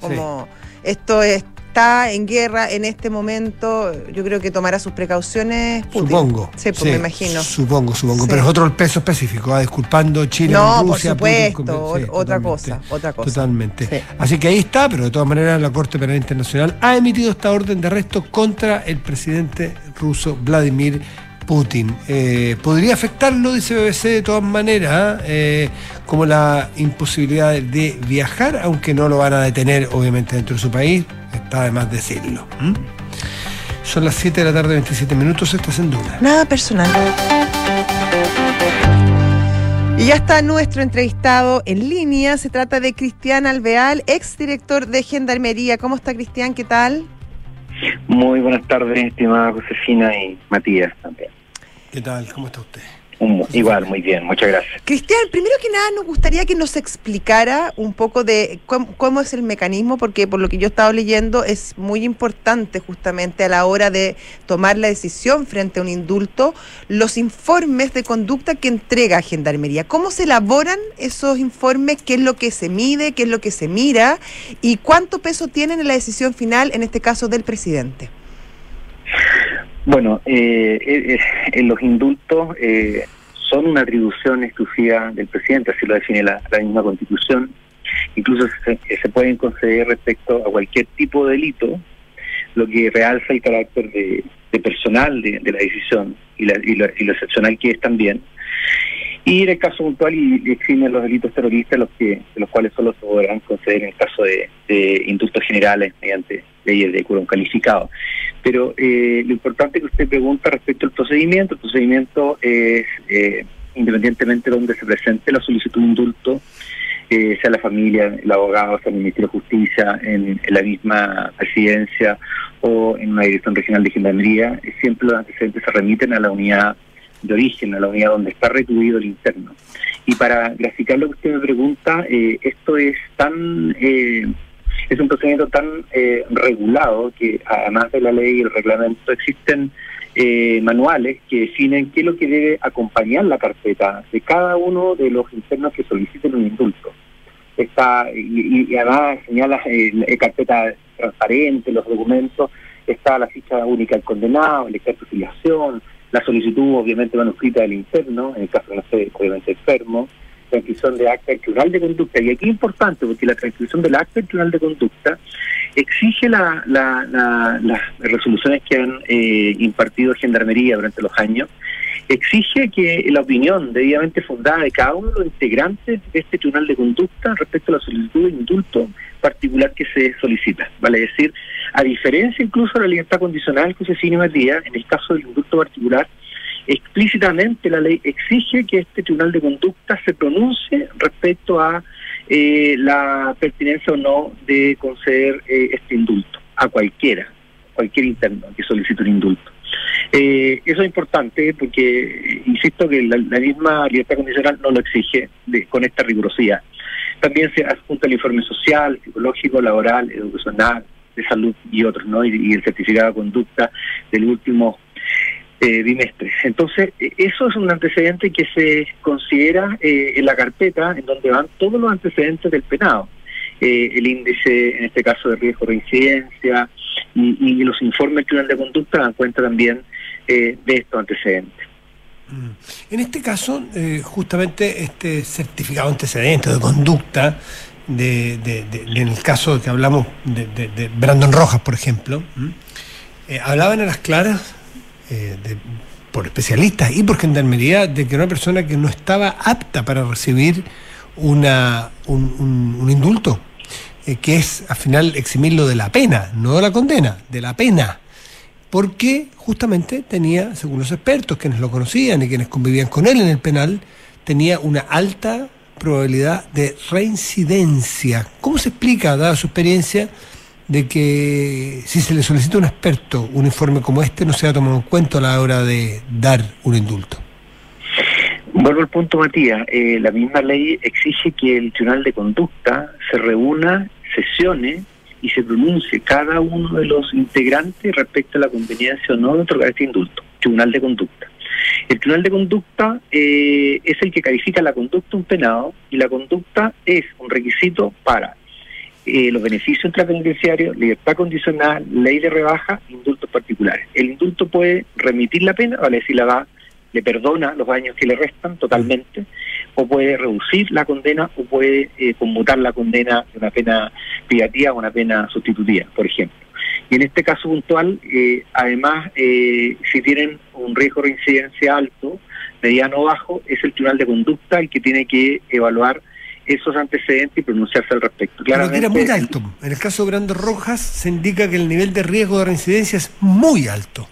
como esto está en guerra en este momento, yo creo que tomará sus precauciones. Putin. Supongo. Sí, pues me imagino. Supongo, supongo. Sí. Pero es otro el peso específico, ah, disculpando Chile No, por Rusia. Putin supuesto, sí, otra cosa, otra cosa. Totalmente. Sí. Así que ahí está, pero de todas maneras la Corte Penal Internacional ha emitido esta orden de arresto contra el presidente ruso Vladimir Putin. Eh, podría afectarlo, dice BBC, de todas maneras, eh, como la imposibilidad de viajar, aunque no lo van a detener, obviamente, dentro de su país. Está de más decirlo. Son las 7 de la tarde, 27 minutos, estás en duda. Nada personal. Y ya está nuestro entrevistado en línea. Se trata de Cristian Alveal, exdirector de Gendarmería. ¿Cómo está Cristian? ¿Qué tal? Muy buenas tardes, estimada Josefina y Matías también. ¿Qué tal? ¿Cómo está usted? Igual, muy bien, muchas gracias. Cristian, primero que nada nos gustaría que nos explicara un poco de cómo, cómo es el mecanismo, porque por lo que yo he estado leyendo es muy importante justamente a la hora de tomar la decisión frente a un indulto, los informes de conducta que entrega Gendarmería. ¿Cómo se elaboran esos informes? ¿Qué es lo que se mide? ¿Qué es lo que se mira? ¿Y cuánto peso tienen en la decisión final, en este caso del presidente? Bueno, eh, eh, eh, en los indultos eh, son una atribución exclusiva del presidente, así lo define la, la misma constitución. Incluso se, pueden conceder respecto a cualquier tipo de delito, lo que realza el carácter de, personal de, la decisión y, la- y lo, y lo excepcional que es también. Y en el caso puntual, y, y los delitos terroristas, los que los cuales solo se podrán conceder en el caso de, de indultos generales mediante leyes de quórum calificado. Pero eh, lo importante que usted pregunta respecto al procedimiento, el procedimiento es, eh, independientemente de donde se presente la solicitud de indulto, eh, sea la familia, el abogado, sea el Ministerio de Justicia, en, la misma presidencia o en una dirección regional de gendarmería, siempre los antecedentes se remiten a la unidad de origen, a la unidad donde está recluido el interno. Y para graficar lo que usted me pregunta, eh, esto es tan... eh, es un procedimiento tan eh, regulado que además de la ley y el reglamento existen eh, manuales que definen qué es lo que debe acompañar la carpeta de cada uno de los internos que soliciten un indulto. Está, y, y además señala eh, carpeta transparente, los documentos, está la ficha única del condenado, el extracto de filiación, la solicitud obviamente manuscrita del interno, en el caso de no sé, obviamente enfermo, transcripción de acta del Tribunal de Conducta. Y aquí es importante porque la transcripción del acta del Tribunal de Conducta exige la, las resoluciones que han eh, impartido Gendarmería durante los años, exige que la opinión debidamente fundada de cada uno de los integrantes de este Tribunal de Conducta respecto a la solicitud de indulto particular que se solicita. Vale decir, a diferencia incluso de la libertad condicional que se sigue Matías, en el caso del indulto particular, explícitamente la ley exige que este tribunal de conducta se pronuncie respecto a eh, la pertinencia o no de conceder eh, este indulto a cualquiera, cualquier interno que solicite un indulto. Eh, eso es importante porque, insisto, que la, misma libertad condicional no lo exige con esta rigurosidad. También se adjunta el informe social, psicológico, laboral, educacional, de salud y otros, ¿no? Y, el certificado de conducta del último eh, bimestre. Entonces, e, eso es un antecedente que se considera eh, en la carpeta en donde van todos los antecedentes del penado. Eh, el índice, en este caso, de riesgo de reincidencia y, los informes del Tribunal de Conducta dan cuenta también de estos antecedentes. Mm. En este caso, justamente este certificado de antecedente de conducta de, en el caso que hablamos de, Brandon Rojas, por ejemplo, eh, hablaban a las claras eh, por especialistas y por gendarmería de que una persona que no estaba apta para recibir una, un, indulto, eh, que es al final eximirlo de la pena, no de la condena, de la pena, porque justamente tenía, según los expertos, quienes lo conocían y quienes convivían con él en el penal, tenía una alta probabilidad de reincidencia. ¿Cómo se explica, dada su experiencia, de que si se le solicita a un experto un informe como este no se ha tomado en cuenta a la hora de dar un indulto? Vuelvo al punto, Matías. Eh, la misma ley exige que el Tribunal de Conducta se reúna, sesione y se pronuncie cada uno de los integrantes respecto a la conveniencia o no de otorgar este indulto. Tribunal de Conducta. El Tribunal de Conducta eh, es el que califica la conducta un penado y la conducta es un requisito para eh, los beneficios intrapenitenciarios, libertad condicional, ley de rebaja, indultos particulares. El indulto puede remitir la pena, vale decir, la da, le perdona los años que le restan totalmente, o puede reducir la condena o puede eh, conmutar la condena de una pena privativa a una pena sustitutiva, por ejemplo. Y en este caso puntual, eh, además, eh, si tienen un riesgo de reincidencia alto, mediano o bajo, es el Tribunal de Conducta el que tiene que evaluar esos antecedentes y pronunciarse al respecto. Claramente, Pero era muy alto. En el caso de Brando Rojas se indica que el nivel de riesgo de reincidencia es muy alto.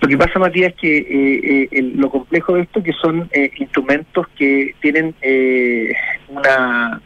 Lo que pasa, Matías, es que eh, lo complejo de esto que son instrumentos que tienen una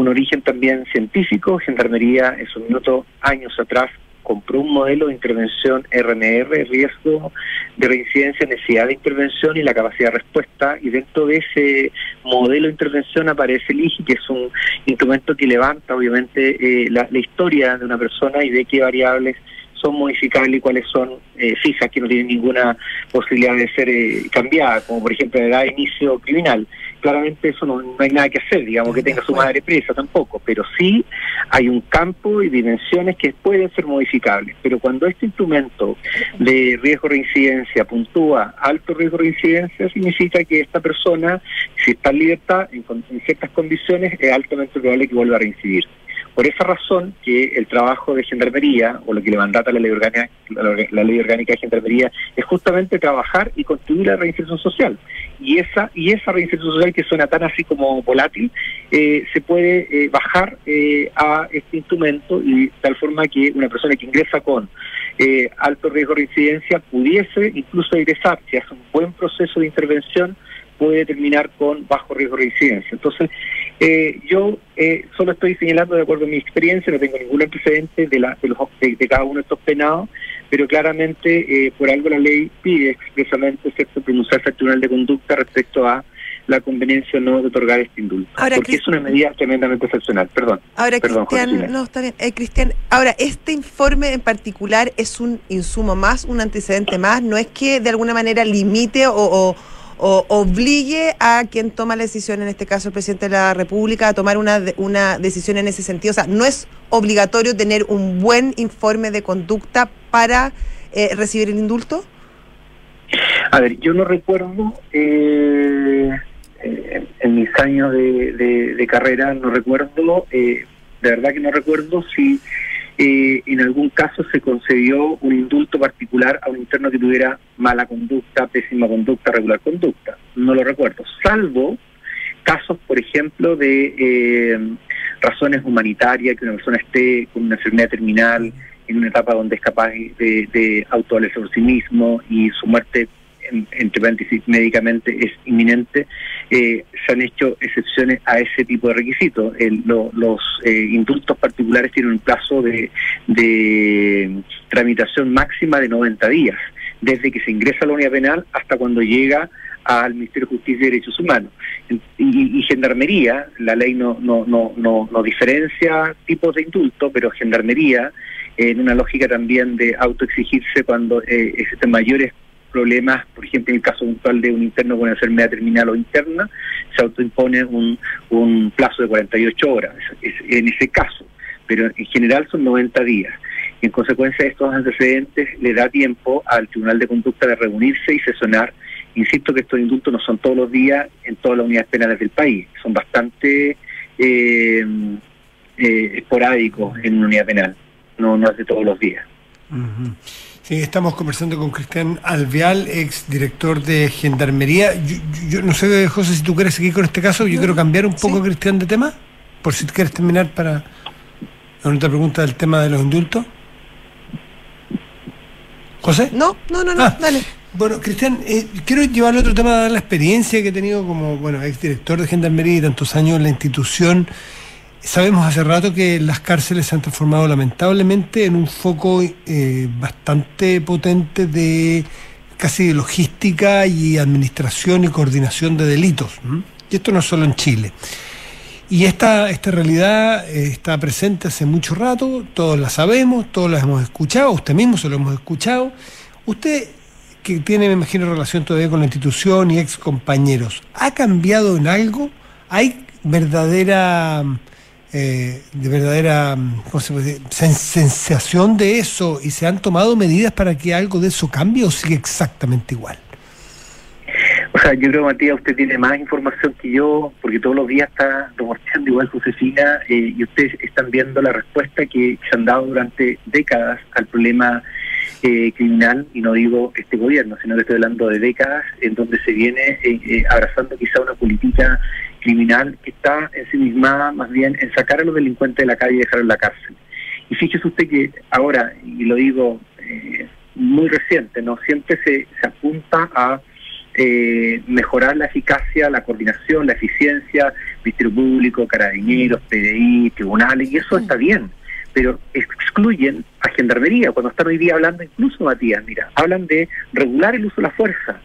un origen también científico. Gendarmería en su minuto años atrás compró un modelo de intervención RNR, riesgo de reincidencia, necesidad de intervención y la capacidad de respuesta. Y dentro de ese modelo de intervención aparece el IGI, que es un instrumento que levanta obviamente eh, la, historia de una persona y ve qué variables son modificables y cuáles son eh, fijas, que no tienen ninguna posibilidad de ser eh, cambiadas, como por ejemplo la edad de inicio criminal claramente eso no, hay nada que hacer, digamos que tenga su madre presa tampoco, pero sí hay un campo y dimensiones que pueden ser modificables. Pero cuando este instrumento de riesgo de reincidencia puntúa alto riesgo de reincidencia, significa que esta persona, si está en libertad, en, en ciertas condiciones, es altamente probable que vuelva a reincidir. Por esa razón que el trabajo de gendarmería, o lo que le mandata la ley orgánica, la, ley orgánica de gendarmería, es justamente trabajar y construir la reinserción social. Y esa, y esa reinserción social que suena tan así como volátil, eh, se puede eh, bajar eh, a este instrumento y tal forma que una persona que ingresa con alto riesgo de reincidencia pudiese incluso ingresar, si hace un buen proceso de intervención, puede terminar con bajo riesgo de reincidencia. Entonces, eh, yo eh, solo estoy señalando de acuerdo a mi experiencia, no tengo ningún antecedente de, la, de, los, de, cada uno de estos penados, pero claramente eh, por algo la ley pide expresamente ¿cierto? pronunciarse al Tribunal de Conducta respecto a la conveniencia o no de otorgar este indulto. porque es una medida tremendamente excepcional. Perdón. Ahora, Cristian, no, está bien. Cristian, ahora, este informe en particular es un insumo más, un antecedente más, no es que de alguna manera limite o o obligue a quien toma la decisión, en este caso el presidente de la República, a tomar una, una decisión en ese sentido. O sea, no es obligatorio tener un buen informe de conducta para eh, recibir el indulto. A ver, yo no recuerdo, eh, eh, en mis años de, de- de carrera, no recuerdo, eh, de verdad que no recuerdo si eh, en algún caso se concedió un indulto particular a un interno que tuviera mala conducta, pésima conducta, regular conducta. No lo recuerdo, salvo casos, por ejemplo, de eh, razones humanitarias, que una persona esté con una enfermedad terminal en una etapa donde es capaz de, de sí mismo y su muerte, en- entre paréntesis, médicamente es inminente, eh, se han hecho excepciones a ese tipo de requisitos. Los eh, indultos particulares tienen un plazo de, tramitación máxima de 90 días, desde que se ingresa a la unidad penal hasta cuando llega al Ministerio de Justicia y Derechos Humanos. Y, Gendarmería, la ley no, no, no, no, no diferencia tipos de indulto, pero Gendarmería, en una lógica también de autoexigirse cuando eh, existen mayores problemas, por ejemplo, en el caso puntual de un interno con enfermedad terminal o interna, se autoimpone un, plazo de 48 horas, es- es- en ese caso, pero en general son 90 días. En consecuencia de estos antecedentes le da tiempo al Tribunal de Conducta de reunirse y sesionar. Insisto que estos indultos no son todos los días en todas las unidades penales del país, son bastante eh, eh, esporádicos en una unidad penal, no, no es todos los días. Sí, estamos conversando con Cristian Alveal, ex director de Gendarmería. Yo, yo- no sé, José, si tú quieres seguir con este caso. Yo quiero cambiar un poco, Sí. Cristian, de tema. Por si quieres terminar para otra pregunta del tema de los indultos. José. No, no, no, no, Ah. dale. Bueno, Cristian, eh, quiero llevar otro tema, la experiencia que he tenido como bueno exdirector de Gendarmería y tantos años en la institución. Sabemos hace rato que las cárceles se han transformado lamentablemente en un foco eh, bastante potente de casi de logística y administración y coordinación de delitos. Y esto no es solo en Chile. Y esta, esta realidad eh, está presente hace mucho rato, todos la sabemos, todos la hemos escuchado, usted mismo se lo hemos escuchado. Usted, que tiene, me imagino, relación todavía con la institución y ex compañeros, ¿ha cambiado en algo? ¿Hay verdadera, eh, de verdadera. Sen- sensación de eso y se han tomado medidas para que algo de eso cambie o sigue exactamente igual? O sea, yo creo, Matías, usted tiene más información que yo, porque todos los días está reporteando igual Josefina, eh, y ustedes están viendo la respuesta que se han dado durante décadas al problema eh, criminal, y no digo este gobierno, sino que estoy hablando de décadas en donde se viene eh, eh, abrazando quizá una política criminal que está en sí misma más bien en sacar a los delincuentes de la calle y dejarlos en la cárcel. Y fíjese usted que ahora, y lo digo eh, muy reciente, no siempre se, se apunta a eh, mejorar la eficacia, la coordinación, la eficiencia, Ministerio Público, Carabineros, PDI, tribunales, y eso está bien, pero excluyen a Gendarmería, cuando están hoy día hablando, incluso Matías, mira, hablan de regular el uso de la fuerza,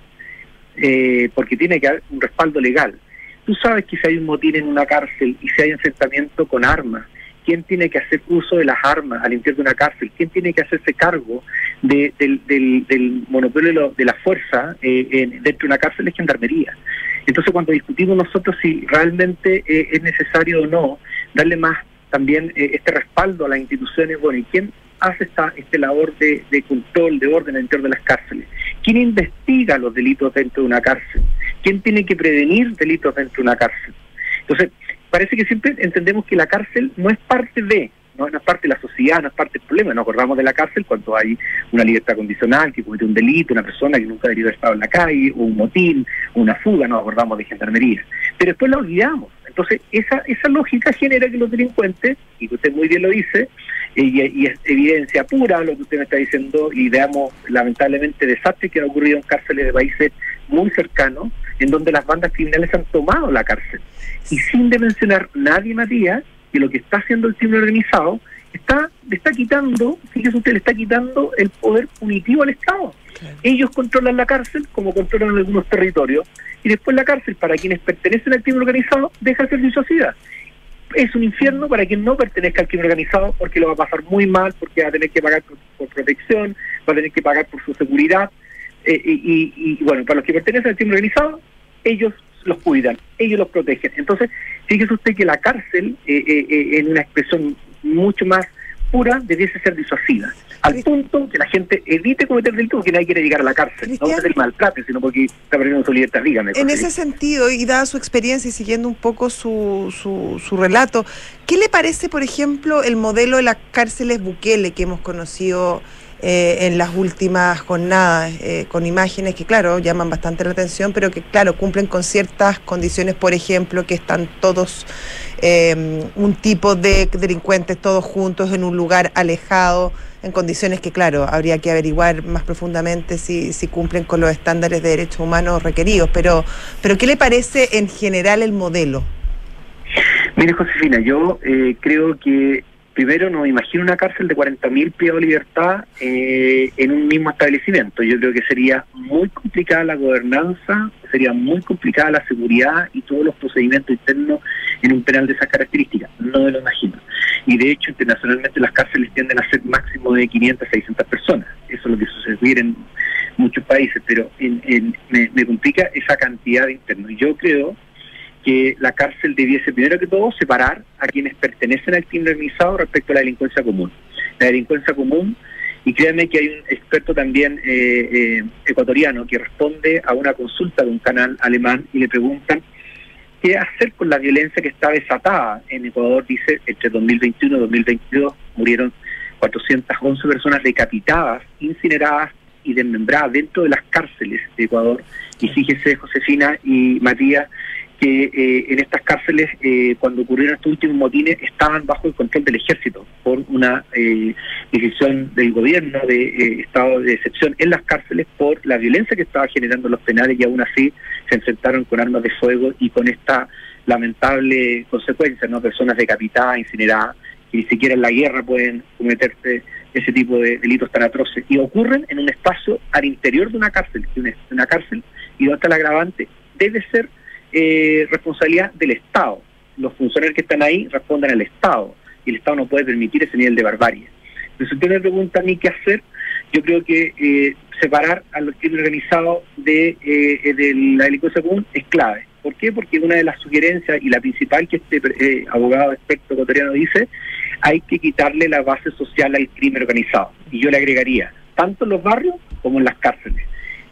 eh, porque tiene que haber un respaldo legal. Tú sabes que si hay un motín en una cárcel y si hay enfrentamiento con armas, ¿quién tiene que hacer uso de las armas al interior de una cárcel? ¿Quién tiene que hacerse cargo de- del, del- del monopolio de, la fuerza eh, en- dentro de una cárcel? Es gendarmería. Entonces, cuando discutimos nosotros si realmente eh, es necesario o no darle más también eh, este respaldo a las instituciones, bueno, ¿y quién hace esta este labor de, control, de orden interior de las cárceles? ¿Quién investiga los delitos dentro de una cárcel? ¿Quién tiene que prevenir delitos dentro de una cárcel? Entonces, parece que siempre entendemos que la cárcel no es parte de, no, no es parte de la sociedad, no es parte del problema. Nos acordamos de la cárcel cuando hay una libertad condicional, que comete un delito, una persona que nunca debería haber estado en la calle, o un motín, una fuga, nos acordamos de gendarmería. Pero después la olvidamos. Entonces, esa, esa lógica genera que los delincuentes, y usted muy bien lo dice, y, y es evidencia pura lo que usted me está diciendo, y veamos lamentablemente desastres que han ocurrido en cárceles de países muy cercanos, en donde las bandas criminales han tomado la cárcel. Y sin de mencionar nadie, Matías, que lo que está haciendo el crimen organizado está le está quitando, fíjese usted, le está quitando el poder punitivo al Estado. Ellos controlan la cárcel como controlan algunos territorios y después la cárcel para quienes pertenecen al crimen organizado deja el servicio sociedad. Es un infierno para quien no pertenezca al crimen organizado porque lo va a pasar muy mal, porque va a tener que pagar por, protección, va a tener que pagar por su seguridad. eh, y, y- y, bueno, para los que pertenecen al crimen organizado, ellos los cuidan, ellos los protegen. Entonces, fíjese usted que la cárcel, eh, eh, eh, en una expresión mucho más pura debiese ser disuasiva, al punto que la gente evite cometer delitos porque nadie quiere llegar a la cárcel, no porque el maltrate, sino porque está perdiendo su libertad, dígame. En ese sentido, y dada su experiencia y siguiendo un poco su, su, su relato, ¿qué le parece, por ejemplo, el modelo de las cárceles Bukele que hemos conocido eh, en las últimas jornadas, eh, con imágenes que, claro, llaman bastante la atención, pero que, claro, cumplen con ciertas condiciones, por ejemplo, que están todos, eh, un tipo de delincuentes todos juntos en un lugar alejado, en condiciones que, claro, habría que averiguar más profundamente si, si cumplen con los estándares de derechos humanos requeridos. Pero, pero ¿qué le parece en general el modelo? Mire, Josefina, yo creo que primero no imagino una cárcel de 40.000 privados de libertad eh, en un mismo establecimiento. Yo creo que sería muy complicada la gobernanza, sería muy complicada la seguridad y todos los procedimientos internos en un penal de esas características. No me lo imagino. Y de hecho, internacionalmente las cárceles tienden a ser máximo de 500 a 600 personas. Eso es lo que sucede en muchos países, pero en, me, me complica esa cantidad de internos. Yo creo que la cárcel debiese, primero que todo, separar a quienes pertenecen al crimen organizado respecto a la delincuencia común. La delincuencia común, y créanme que hay un experto también eh, eh, ecuatoriano que responde a una consulta de un canal alemán y le preguntan qué hacer con la violencia que está desatada en Ecuador. Dice, entre 2021 y 2022 murieron 411 personas decapitadas, incineradas y desmembradas dentro de las cárceles de Ecuador. Y fíjese, Josefina y Matías, que eh, en estas cárceles, eh, cuando ocurrieron estos últimos motines, estaban bajo el control del ejército por una eh, decisión del gobierno de estado de excepción en las cárceles por la violencia que estaba generando los penales y aún así se enfrentaron con armas de fuego y con esta lamentable consecuencia, ¿no? Personas decapitadas, incineradas, que ni siquiera en la guerra pueden cometerse ese tipo de delitos tan atroces. Y ocurren en un espacio al interior de una cárcel, que una, una cárcel, y está el agravante, debe ser eh, responsabilidad del Estado. Los funcionarios que están ahí responden al Estado y el Estado no puede permitir ese nivel de barbarie. Entonces, si usted me pregunta a mí qué hacer, yo creo que eh, separar a los crimen organizados de, eh, de la delincuencia común es clave. ¿Por qué? Porque una de las sugerencias y la principal que este eh, abogado experto ecuatoriano dice, hay que quitarle la base social al crimen organizado. Y yo le agregaría, tanto en los barrios como en las cárceles.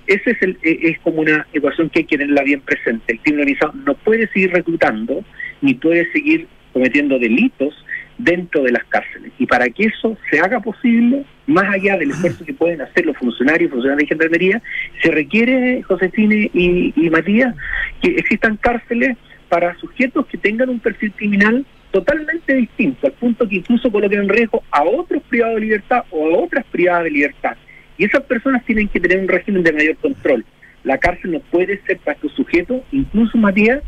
Ese es, el, e, es como una ecuación que hay que tenerla bien presente. El crimen organizado no puede seguir reclutando ni puede seguir cometiendo delitos dentro de las cárceles. Y para que eso se haga posible, más allá del esfuerzo que pueden hacer los funcionarios y funcionarios de gendarmería, se requiere, Josefina y, y Matías, que existan cárceles para sujetos que tengan un perfil criminal totalmente distinto, al punto que incluso coloquen en riesgo a otros privados de libertad o a otras privadas de libertad. Y esas personas tienen que tener un régimen de mayor control. La cárcel no puede ser para estos sujetos, incluso Matías,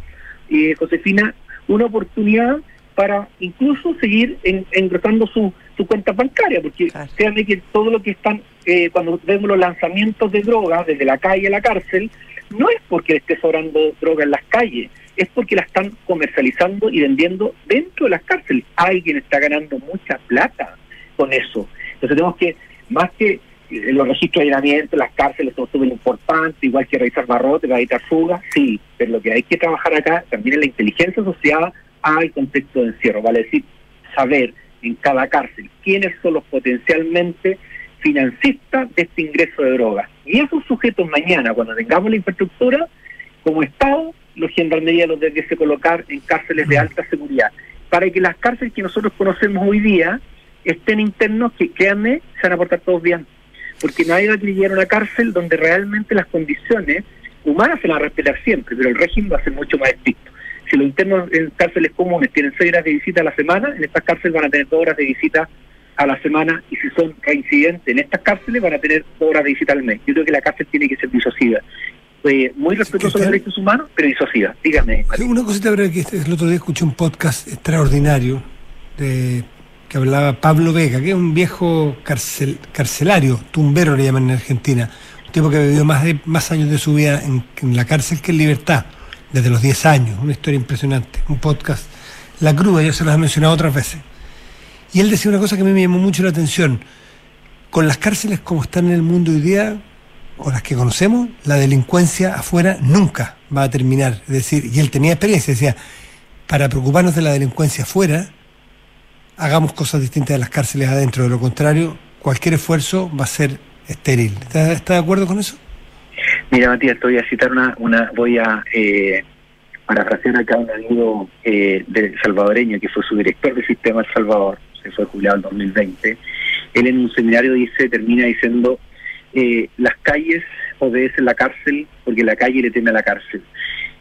y eh, Josefina, una oportunidad para incluso seguir en, engrosando su, su cuenta bancaria, porque claro. que todo lo que están, eh, cuando vemos los lanzamientos de drogas desde la calle a la cárcel, no es porque esté sobrando droga en las calles, es porque la están comercializando y vendiendo dentro de las cárceles. Alguien está ganando mucha plata con eso. Entonces tenemos que, más que los registros de allanamiento, las cárceles son súper importantes, igual que revisar barrotes, para evitar fugas, sí, pero lo que hay que trabajar acá también es la inteligencia asociada al contexto de encierro, vale decir, saber en cada cárcel quiénes son los potencialmente financistas de este ingreso de drogas. Y esos sujetos mañana, cuando tengamos la infraestructura, como Estado, los gendarmería los debiese colocar en cárceles de alta seguridad, para que las cárceles que nosotros conocemos hoy día estén internos que, créanme, se van a portar todos bien porque nadie va a llegar a una cárcel donde realmente las condiciones humanas se van a respetar siempre, pero el régimen va a ser mucho más estricto. Si los internos en cárceles comunes tienen seis horas de visita a la semana, en estas cárceles van a tener dos horas de visita a la semana y si son reincidentes en estas cárceles van a tener dos horas de visita al mes. Yo creo que la cárcel tiene que ser disociada. Eh, muy respetuoso de los derechos humanos, pero disociada. Dígame. Una cosita breve que el otro día escuché un podcast extraordinario de hablaba Pablo Vega, que es un viejo carcel, carcelario, tumbero le llaman en Argentina, un tipo que vivió más, de, más años de su vida en, la cárcel que en libertad, desde los 10 años, una historia impresionante, un podcast, La Cruda, ya se los he mencionado otras veces. Y él decía una cosa que a mí me llamó mucho la atención, con las cárceles como están en el mundo hoy día, o las que conocemos, la delincuencia afuera nunca va a terminar. Es decir, y él tenía experiencia, decía, para preocuparnos de la delincuencia afuera, hagamos cosas distintas en las cárceles adentro. De lo contrario, cualquier esfuerzo va a ser estéril. ¿Estás está de acuerdo con eso? Mira, Matías, te voy a citar una, una voy a eh, parafrasear acá a un amigo eh, de salvadoreño que fue su director del sistema El Salvador, se fue jubilado en 2020. Él en un seminario dice, termina diciendo, eh, las calles obedecen la cárcel porque la calle le teme a la cárcel.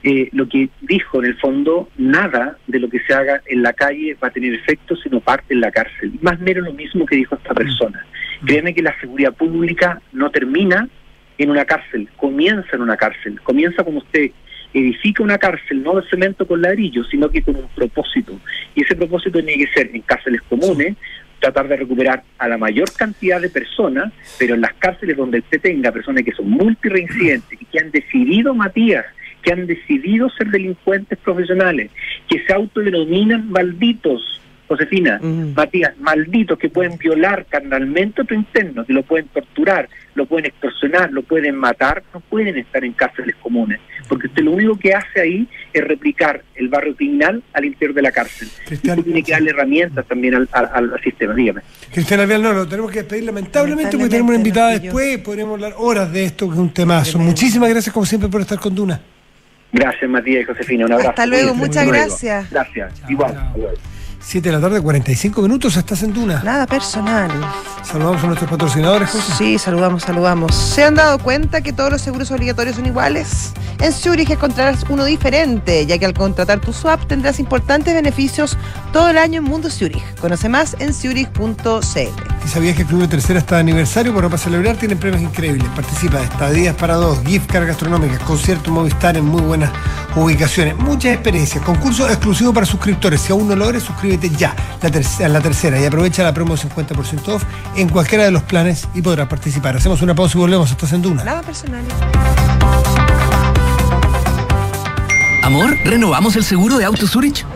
Eh, lo que dijo en el fondo, nada de lo que se haga en la calle va a tener efecto si no parte en la cárcel. Más mero lo mismo que dijo esta persona. Créeme que la seguridad pública no termina en una cárcel, comienza en una cárcel, comienza como usted edifica una cárcel, no de cemento con ladrillo, sino que con un propósito. Y ese propósito tiene que ser en cárceles comunes, tratar de recuperar a la mayor cantidad de personas, pero en las cárceles donde usted tenga personas que son multireincidentes y que han decidido, Matías, que han decidido ser delincuentes profesionales, que se autodenominan malditos, Josefina, Mm. Matías, malditos que pueden violar carnalmente a tu interno, que lo pueden torturar, lo pueden extorsionar, lo pueden matar, no pueden estar en cárceles comunes, porque usted lo único que hace ahí es replicar el barrio criminal al interior de la cárcel. Cristian, Usted tiene que darle herramientas también al, al- al sistema, dígame. Cristian Alvear, no, lo tenemos que despedir lamentablemente porque tenemos una invitada después, podremos hablar horas de esto, que es un temazo. Muchísimas gracias como siempre por estar con Duna. Gracias, Matías y Josefina. Un abrazo. Hasta luego, Cuídense. muchas luego. gracias. Gracias. Chao, Igual. chao. hasta luego. 7 de la tarde, 45 minutos, estás en Duna. Nada personal. Saludamos a nuestros patrocinadores, José. Sí, saludamos, saludamos. ¿Se han dado cuenta que todos los seguros obligatorios son iguales? En Zurich encontrarás uno diferente, ya que al contratar tu swap tendrás importantes beneficios todo el año en Mundo Zurich. Conoce más en zurich.cl. ¿Y sabías que el Club de Tercera está de aniversario? Bueno, para celebrar tienen premios increíbles. Participa de estadías para dos, gift card gastronómicas, concierto Movistar en muy buenas ubicaciones, muchas experiencias, concurso exclusivo para suscriptores. Si aún no lo eres, suscríbete ya la tercera, la tercera y aprovecha la promo 50% off en cualquiera de los planes y podrás participar. Hacemos una pausa y volvemos. Estás en Duna. Nada personal. Amor, ¿renovamos el seguro de Auto Zurich?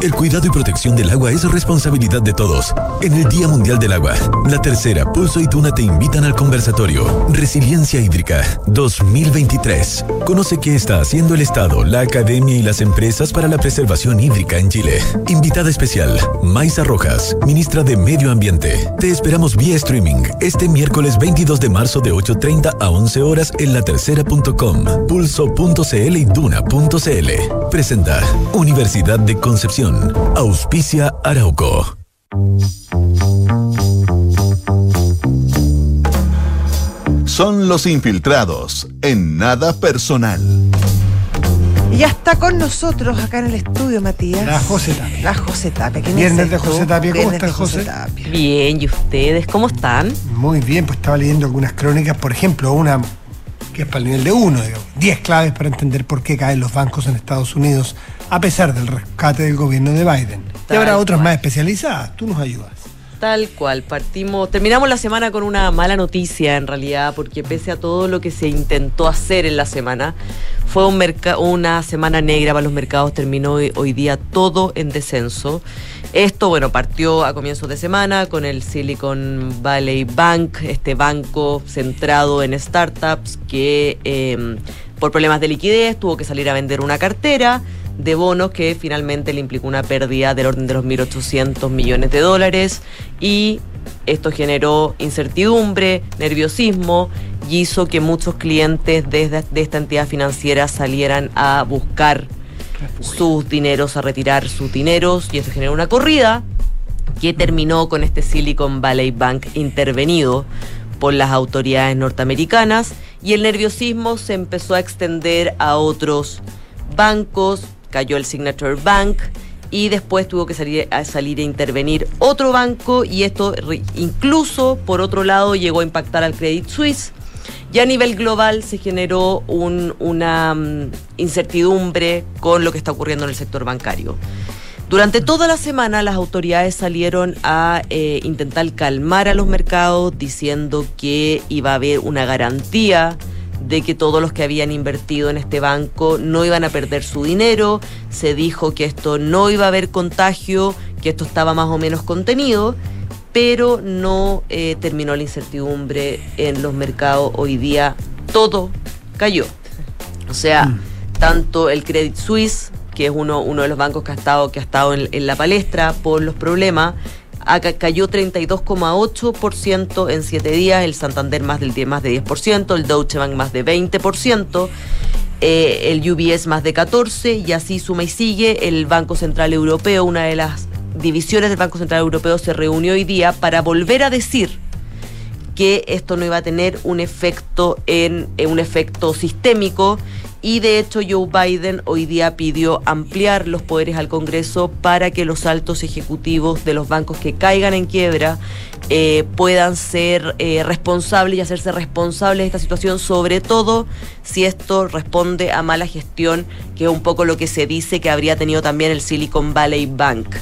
El cuidado y protección del agua es responsabilidad de todos. En el Día Mundial del Agua, la tercera Pulso y Tuna te invitan al conversatorio Resiliencia Hídrica 2023. Conoce qué está haciendo el Estado, la Academia y las empresas para la preservación hídrica en Chile. Invitada especial, Maisa Rojas, ministra de Medio Ambiente. Te esperamos vía streaming este miércoles 22 de marzo de 8.30 a 11 horas en la tercera.com, pulso.cl y duna.cl. Presenta Universidad de Concepción. Auspicia Arauco. Son los infiltrados en nada personal. Y ya está con nosotros acá en el estudio, Matías. La José Tapia. La José Tapia. ¿quién Viernes es de? José Tapia. ¿Cómo estás, José? Tapia. Bien, ¿y ustedes cómo están? Muy bien, pues estaba leyendo algunas crónicas, por ejemplo, una que es para el nivel de uno, digamos, 10 claves para entender por qué caen los bancos en Estados Unidos a pesar del rescate del gobierno de Biden. y Tal habrá otras cual. más especializadas, tú nos ayudas. Tal cual, partimos, terminamos la semana con una mala noticia en realidad, porque pese a todo lo que se intentó hacer en la semana, fue un una semana negra para los mercados, terminó hoy, hoy día todo en descenso. Esto, bueno, partió a comienzos de semana con el Silicon Valley Bank, este banco centrado en startups que eh, por problemas de liquidez tuvo que salir a vender una cartera de bonos que finalmente le implicó una pérdida del orden de los 1.800 millones de dólares. Y esto generó incertidumbre, nerviosismo y hizo que muchos clientes de, esta entidad financiera salieran a buscar sus dineros, a retirar sus dineros. Y eso generó una corrida que terminó con este Silicon Valley Bank intervenido por las autoridades norteamericanas. Y el nerviosismo se empezó a extender a otros bancos, cayó el Signature Bank y después tuvo que salir a salir a intervenir otro banco y esto incluso por otro lado llegó a impactar al Credit Suisse y a nivel global se generó un, una um, incertidumbre con lo que está ocurriendo en el sector bancario. Durante toda la semana las autoridades salieron a eh, intentar calmar a los mercados diciendo que iba a haber una garantía de que todos los que habían invertido en este banco no iban a perder su dinero, se dijo que esto no iba a haber contagio, que esto estaba más o menos contenido pero no eh, terminó la incertidumbre en los mercados. Hoy día todo cayó. O sea, mm. tanto el Credit Suisse, que es uno, uno de los bancos que ha estado, que ha estado en, la palestra por los problemas, cayó 32,8% en 7 días, el Santander más del 10, más de 10%, el Deutsche Bank más de 20%. Eh, el UBS más de 14 y así suma y sigue el Banco Central Europeo, una de las divisiones del Banco Central Europeo se reunió hoy día para volver a decir que esto no iba a tener un efecto en, un efecto sistémico y de hecho Joe Biden hoy día pidió ampliar los poderes al Congreso para que los altos ejecutivos de los bancos que caigan en quiebra eh, puedan ser eh, responsables y hacerse responsables de esta situación, sobre todo si esto responde a mala gestión, que es un poco lo que se dice que habría tenido también el Silicon Valley Bank.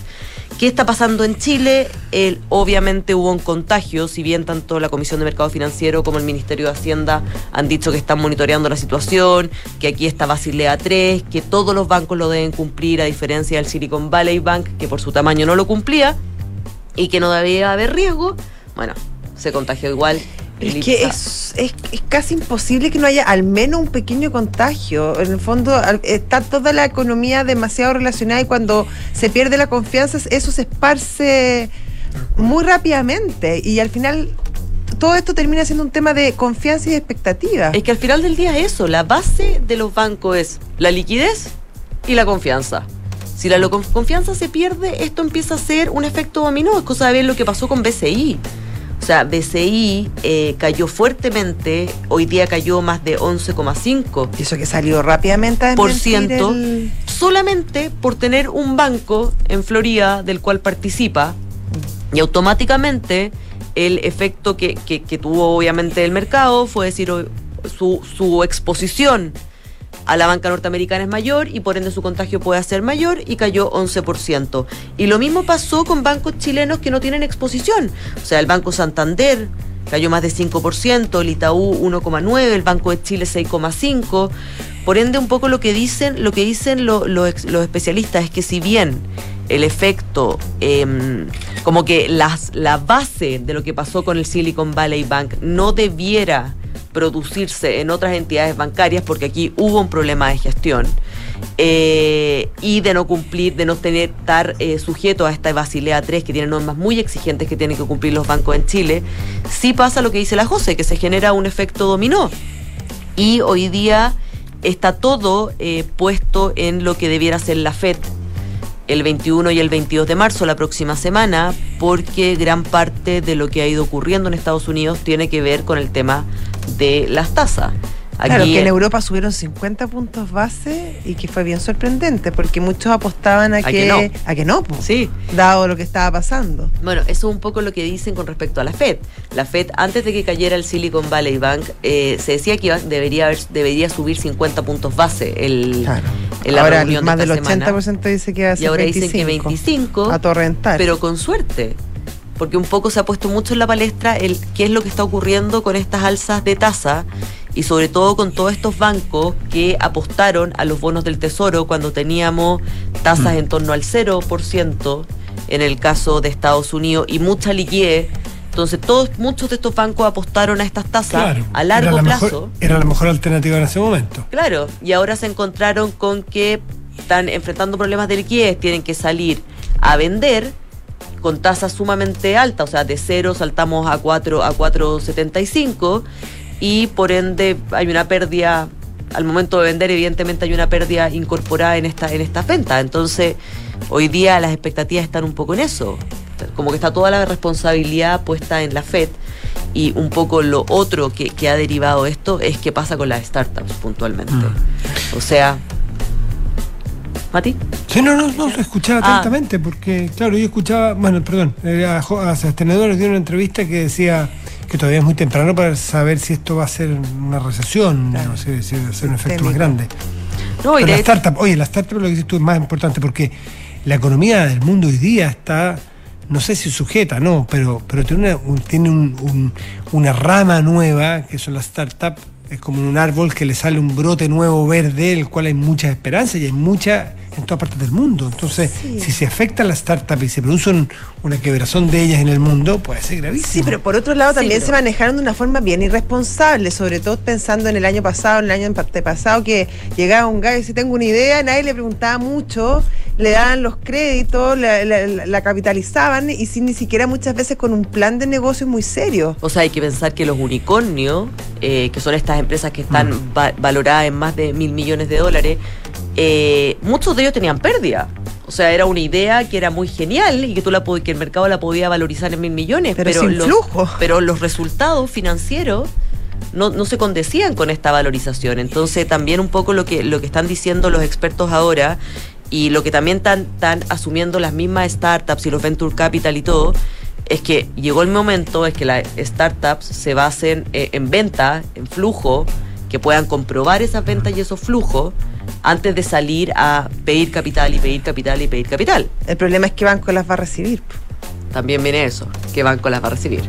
¿Qué está pasando en Chile? El, obviamente hubo un contagio, si bien tanto la Comisión de Mercado Financiero como el Ministerio de Hacienda han dicho que están monitoreando la situación, que aquí está Basilea 3, que todos los bancos lo deben cumplir, a diferencia del Silicon Valley Bank, que por su tamaño no lo cumplía, y que no debía haber riesgo. Bueno, se contagió igual es que es, es, casi imposible que no haya al menos un pequeño contagio. En el fondo está toda la economía demasiado relacionada y cuando se pierde la confianza eso se esparce muy rápidamente y al final todo esto termina siendo un tema de confianza y de expectativa. Es que al final del día es eso, la base de los bancos es la liquidez y la confianza. Si la confianza se pierde, esto empieza a ser un efecto dominó. Es cosa de ver lo que pasó con BCI. O sea, BCI eh, cayó fuertemente, hoy día cayó más de 11,5%. Y eso que salió rápidamente por ciento, solamente por tener un banco en Florida del cual participa y automáticamente el efecto que, tuvo obviamente el mercado fue decir su, su exposición a la banca norteamericana es mayor y por ende su contagio puede ser mayor y cayó 11%. Y lo mismo pasó con bancos chilenos que no tienen exposición. O sea, el Banco Santander cayó más de 5%, el Itaú 1,9%, el Banco de Chile 6,5%. Por ende, un poco lo que dicen, lo que dicen los especialistas es que si bien el efecto, em, como que las, la base de lo que pasó con el Silicon Valley Bank no debiera producirse en otras entidades bancarias, porque aquí hubo un problema de gestión, eh, y de no cumplir, de no tener, estar eh, sujeto a esta Basilea 3, que tiene normas muy exigentes que tienen que cumplir los bancos en Chile, sí pasa lo que dice la José, que se genera un efecto dominó. Y hoy día está todo eh, puesto en lo que debiera ser la FED el 21 y el 22 de marzo, la próxima semana, porque gran parte de lo que ha ido ocurriendo en Estados Unidos tiene que ver con el tema de las tasas. Aquí claro, que en Europa subieron 50 puntos base y que fue bien sorprendente, porque muchos apostaban a, que, no, a que no sí. dado lo que estaba pasando. Bueno, eso es un poco lo que dicen con respecto a la Fed. La Fed, antes de que cayera el Silicon Valley Bank, eh, se decía que debería, debería subir 50 puntos base el, claro. En la ahora, reunión más de del 80% dice que va a ser Y ahora 25, dicen que 25. A torrentar. Pero con suerte porque un poco se ha puesto mucho en la palestra el qué es lo que está ocurriendo con estas alzas de tasa y sobre todo con todos estos bancos que apostaron a los bonos del tesoro cuando teníamos tasas mm. en torno al 0%. en el caso de Estados Unidos y mucha liquidez. Entonces, todos, muchos de estos bancos apostaron a estas tasas Claro, a largo era la plazo. mejor- era la mejor alternativa en ese momento. Claro, y ahora se encontraron con que están enfrentando problemas de liquidez, tienen que salir a vender con tasas sumamente altas, o sea, de cero saltamos a 4 a 4.75 y por ende hay una pérdida al momento de vender evidentemente hay una pérdida incorporada en esta en esta venta. Entonces, hoy día las expectativas están un poco en eso. Como que está toda la responsabilidad puesta en la Fed y un poco lo otro que, que ha derivado esto es qué pasa con las startups puntualmente. O sea, Mati. Sí, no, no, no, lo escuchaba Ah. atentamente, porque, claro, yo escuchaba, bueno, perdón, eh, a, a Edwards dio una entrevista que decía que todavía es muy temprano para saber si esto va a ser una recesión, o si, si va a ser un efecto más grande. No, y de la startup, oye, la startup lo que dices tú es más importante porque la economía del mundo hoy día está, no sé si sujeta, no, pero, pero tiene, una, un- tiene un- un- una rama nueva, que son las startups, es como un árbol que le sale un brote nuevo verde, el cual hay muchas esperanzas y hay mucha en todas partes del mundo. Entonces, si se afecta a las startups y se produce un- una quebrazón de ellas en el mundo, puede ser gravísimo. Sí, pero por otro lado Sí, también pero- se manejaron de una forma bien irresponsable, sobre todo pensando en el año pasado, en el año pasado que llegaba un gallo y si tengo una idea, nadie le preguntaba mucho, le daban los créditos, la, la- la- la capitalizaban y sin ni siquiera muchas veces con un plan de negocio muy serio. O sea, hay que pensar que los unicornios, eh, que son estas empresas que están va- valoradas en más de mil millones de dólares, eh, muchos de ellos tenían pérdida. O sea, era una idea que era muy genial y que tú la que el mercado la podía valorizar en mil millones, Pero pero, sin los, flujo. pero los resultados financieros no, no se condecían con esta valorización. Entonces, también un poco lo que, lo que están diciendo los expertos ahora y lo que también están, están asumiendo las mismas startups y los venture capital y todo, es que llegó el momento es que las startups se basen eh, en venta, en flujo, que puedan comprobar esas ventas y esos flujos antes de salir a pedir capital y pedir capital y pedir capital. El problema es que banco las va a recibir. También viene eso, qué banco las va a recibir.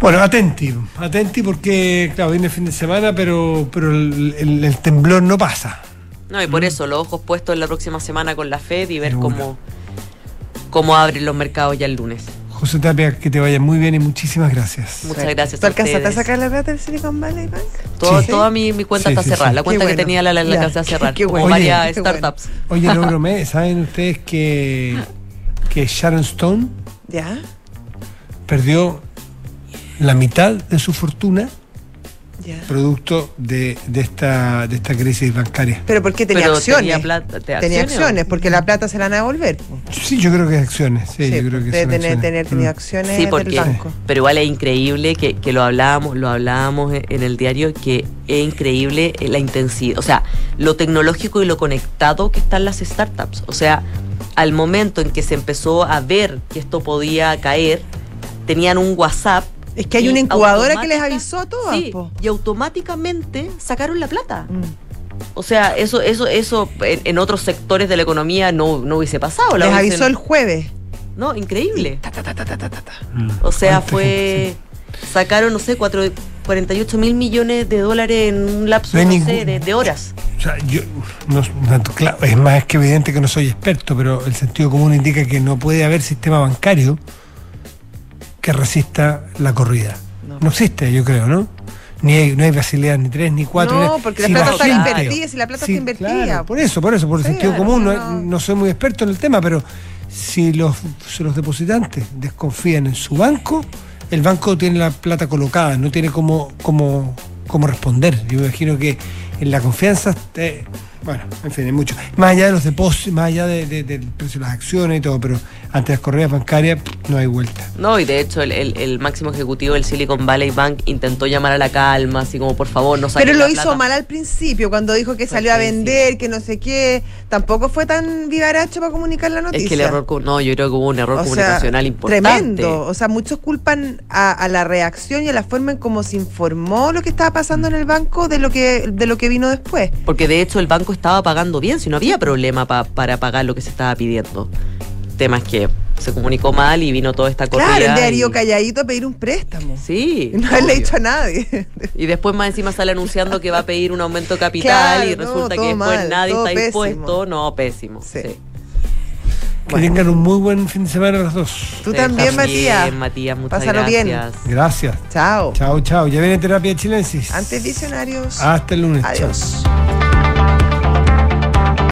Bueno, atenti, atenti porque, claro, viene el fin de semana, pero, pero el, el- el temblor no pasa. No, y por eso los ojos puestos en la próxima semana con la Fed y ver cómo, cómo abren los mercados ya el lunes. José Tapia, que te vaya muy bien y muchísimas gracias. Muchas gracias. ¿Tú alcanzaste a sacar la plata del Silicon Valley Bank? Todo- Sí. Toda mi, mi cuenta Sí, está sí, cerrada. sí. La cuenta que tenía la, la, la alcancé a cerrar. qué Como bueno. varias Qué bueno. startups. Oye, no bromé, ¿saben ustedes que, que Sharon Stone ¿Ya? perdió la mitad de su fortuna ¿Ya? producto de, de esta, de esta crisis bancaria? ¿Pero por qué tenía Pero acciones? tenía plata- te- Tenía acciones, acciones, porque la plata se la van a devolver. Sí, yo creo que es acciones. Sí, yo creo que debe tener, acciones. tener tenido Mm. acciones Sí, del porque, banco. pero igual es increíble que, que lo hablábamos, lo hablábamos en en el diario, que es increíble eh, la intensidad, o sea, lo tecnológico y lo conectado que están las startups. O sea, al momento en que se empezó a ver que esto podía caer, tenían un WhatsApp. Es que hay una incubadora que les avisó a todas. Sí, po. y automáticamente sacaron la plata. Mm. O sea, eso, eso, eso en, en otros sectores de la economía no, no hubiese pasado. La Les hubiesen- avisó el jueves. No, increíble. Mm. O sea, ¿Cuánta fue. Sacaron, no sé, cuatro- 48 mil millones de dólares en un lapso, No sé, de, de horas. O sea, yo, no- no- claro, es más que evidente que no soy experto, pero el sentido común indica que no puede haber sistema bancario que resista la corrida. No, existe, yo creo, ¿no? Ni hay, no hay facilidad ni tres, ni cuatro. No, ni- porque la si plata está gente- invertida, si la plata Sí, está invertida. claro, por eso, por eso, por el Sí, sentido común, no, no. no soy muy experto en el tema, pero si los, si los depositantes desconfían en su banco, el banco tiene la plata colocada, no tiene cómo, cómo, cómo responder. Yo me imagino que en la confianza, eh, bueno, en fin, hay mucho. Más allá de los depósitos, más allá de- de- del precio de las acciones y todo, pero ante las corridas bancarias no hay vuelta. No, y de hecho, el, el- el máximo ejecutivo del Silicon Valley Bank intentó llamar a la calma, así como, por favor, no Pero lo la hizo plata. mal al principio, cuando dijo que salió a vender, que no sé qué. Tampoco fue tan vivaracho para comunicar la noticia. Es que el error, no, yo creo que hubo un error O sea, comunicacional importante. Tremendo. O sea, muchos culpan a, a la reacción y a la forma en cómo se informó lo que estaba pasando en el banco de lo que, de lo que vino después. Porque de hecho el banco estaba pagando bien, si no había problema pa- para pagar lo que se estaba pidiendo. El tema es que se comunicó mal y vino toda esta corrida. Claro, el de Darío y- calladito a pedir un préstamo. Sí. No haberle obvio. dicho a nadie. Y después más encima sale anunciando que va a pedir un aumento de capital Claro, y resulta que después mal, nadie está pésimo. dispuesto. No, pésimo. sí. Que Bueno. tengan un muy buen fin de semana los dos. Tú también, Matías. Matías, muchas Pásalo bien. gracias. Gracias. Chao. Chao, chao. Ya viene terapia chilensis. Antes visionarios. Hasta el lunes. Chao. Adiós.